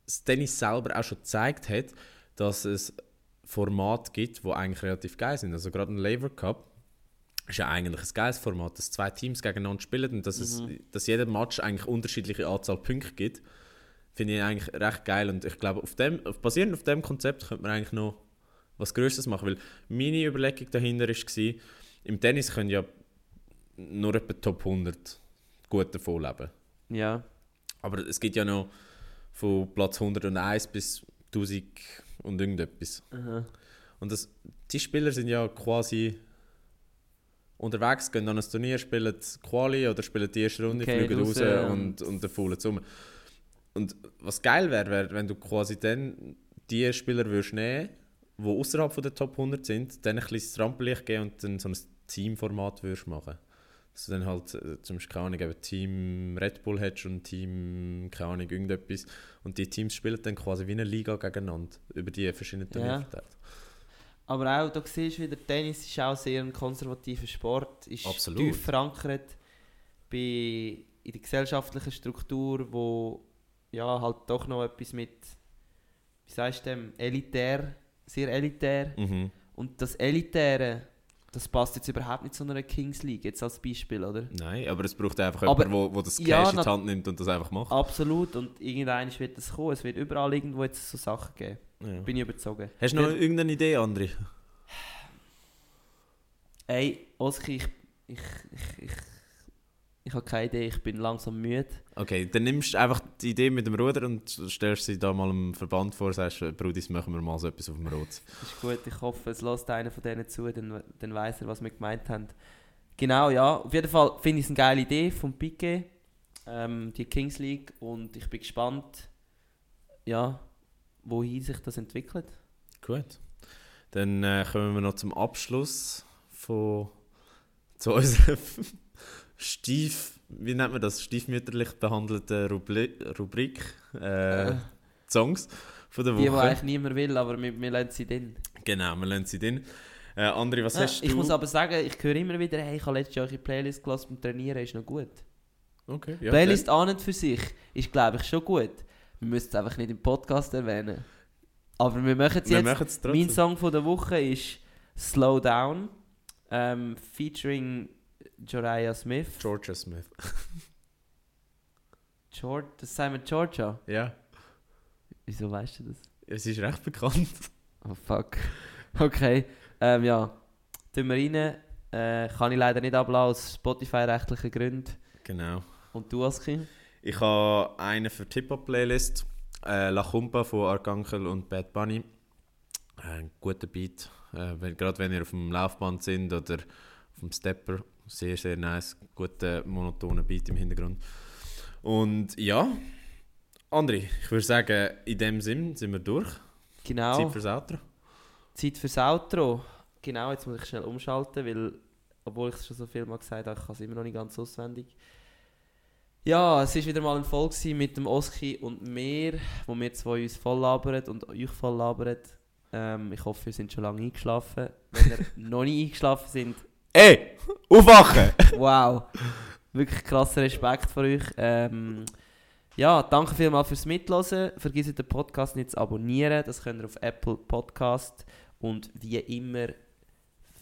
das Tennis selber auch schon gezeigt hat, dass es Formate gibt, die eigentlich relativ geil sind. Also gerade ein Labour Cup ist ja eigentlich ein geiles Format, dass zwei Teams gegeneinander spielen und dass, es, dass jeder Match eigentlich unterschiedliche Anzahl Punkte gibt. Finde ich eigentlich recht geil und ich glaube, auf dem, basierend auf dem Konzept könnte man eigentlich noch was Größeres machen, weil meine Überlegung dahinter war, im Tennis können ja nur etwa Top 100 gut davon leben. Ja. Aber es gibt ja noch von Platz 101 bis 1000 und irgendetwas. Aha. Und das, die Spieler sind ja quasi unterwegs, gehen an ein Turnier, spielen Quali oder spielen die erste Runde, Okay, fliegen raus raus, und, und dann faulen um. Und was geil wäre, wäre, wenn du quasi dann die Spieler würdest nehmen die außerhalb von der Top 100 sind, dann ein bisschen Rampenlicht geben und dann so ein Teamformat würdest machen. Dass du dann halt äh, zum Beispiel, keine Ahnung, eben Team Red Bull hättest und Team, keine Ahnung, irgendetwas. Und die Teams spielen dann quasi wie eine Liga gegeneinander über die verschiedenen Turniere verteilt. Aber auch, da siehst du wieder, Tennis ist auch sehr ein konservativer Sport, ist Absolut. tief verankert bei, in der gesellschaftlichen Struktur, wo ja halt doch noch etwas mit, wie sagst du dem, elitär, sehr elitär. Mhm. Und das Elitäre, das passt jetzt überhaupt nicht zu einer Kings League, jetzt als Beispiel, oder? Nein, aber es braucht einfach Aber- jemanden, wo, wo das Cash Ja, in die Hand nimmt und das einfach macht. Absolut, und irgendwann wird das kommen. Es wird überall irgendwo jetzt so Sachen geben. Ja. Bin ich überzogen. Hast du noch irgendeine Idee, André? Ey, Oski, ich, ich, ich, ich, ich habe keine Idee, ich bin langsam müde. Okay, dann nimmst du einfach die Idee mit dem Ruder und stellst sie da mal im Verband vor, sagst, Brudis, machen wir mal so etwas auf dem Rot. Ist gut, ich hoffe, es lässt einer von denen zu, dann, dann weiß er, was wir gemeint haben. Genau, ja. Auf jeden Fall finde ich es eine geile Idee vom Piquet, ähm, die Kings League, und ich bin gespannt, ja, wohin sich das entwickelt. Gut. Dann äh, kommen wir noch zum Abschluss von zu unserer stief, wie nennt man das, stiefmütterlich behandelten Rubli Rubrik äh, Äh, Songs von der die, die Woche. eigentlich niemand will, aber wir, wir lassen sie drin. Genau, wir lassen sie drin. Äh, André, was Ah, hast ich du? muss aber sagen, ich höre immer wieder, hey, ich habe letztes Jahr eure Playlist gelassen beim Trainieren, ist noch gut. okay, ja, Playlist an und für sich ist, glaube ich, schon gut. Wir müssen es einfach nicht im Podcast erwähnen. Aber wir machen es jetzt. Mein. Song von der Woche ist Slow Down, ähm, featuring Joraya Smith. Georgia Smith. George, das sagen wir Georgia. Ja, Wieso weißt du das? es ist recht bekannt. Oh fuck. Okay, ähm, ja. Tun wir rein. Äh, kann ich leider nicht ablassen aus Spotify-rechtlichen Gründen. Genau. Und du, Aski? Ich habe eine für die Hip-Hop-Playlist. Äh, La Kumpa von Arcangel und Bad Bunny. Äh, ein guter Beat. Äh, wenn, gerade wenn ihr auf dem Laufband sind oder auf dem Stepper. Sehr, sehr nice. Guter, monotoner Beat im Hintergrund. Und ja, André, ich würde sagen, in dem Sinn sind wir durch. Genau. Zeit fürs Outro. Zeit fürs Outro. Genau, jetzt muss ich schnell umschalten, weil, obwohl ich es schon so viel mal gesagt habe, ich kann es immer noch nicht ganz auswendig. Ja, es war wieder mal ein Folge gewesen mit dem Oski und mir, wo wir zwei uns voll labern und euch voll labern. Ähm, ich hoffe, ihr seid schon lange eingeschlafen. Wenn ihr noch nicht eingeschlafen sind, Ey, aufwachen! wow, wirklich krasser Respekt vor euch. Ähm, ja, danke vielmals fürs Mitlosen. Vergesst den Podcast nicht zu abonnieren. Das könnt ihr auf Apple Podcast. Und wie immer,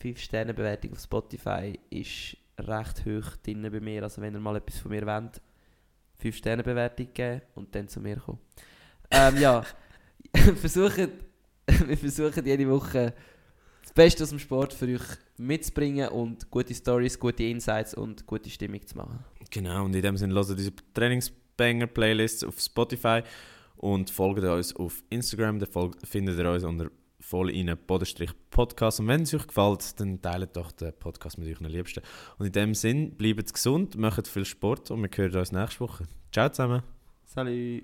5-Sterne-Bewertung auf Spotify ist recht hoch drin bei mir. Also wenn ihr mal etwas von mir wollt, 5-Sterne-Bewertung geben und dann zu mir kommen. Ähm, ja, versuchen, wir versuchen jede Woche das Beste aus dem Sport für euch mitzubringen und gute Stories, gute Insights und gute Stimmung zu machen. Genau, und in dem Sinne hört diese Trainingsbanger-Playlists auf Spotify und folgt uns auf Instagram. Da findet ihr uns unter voll in einen Bodenstrich Podcast. Und wenn es euch gefällt, dann teilt doch den Podcast mit euren Liebsten. Und in dem Sinn, bleibt gesund, macht viel Sport und wir hören uns nächste Woche. Ciao zusammen. Salut.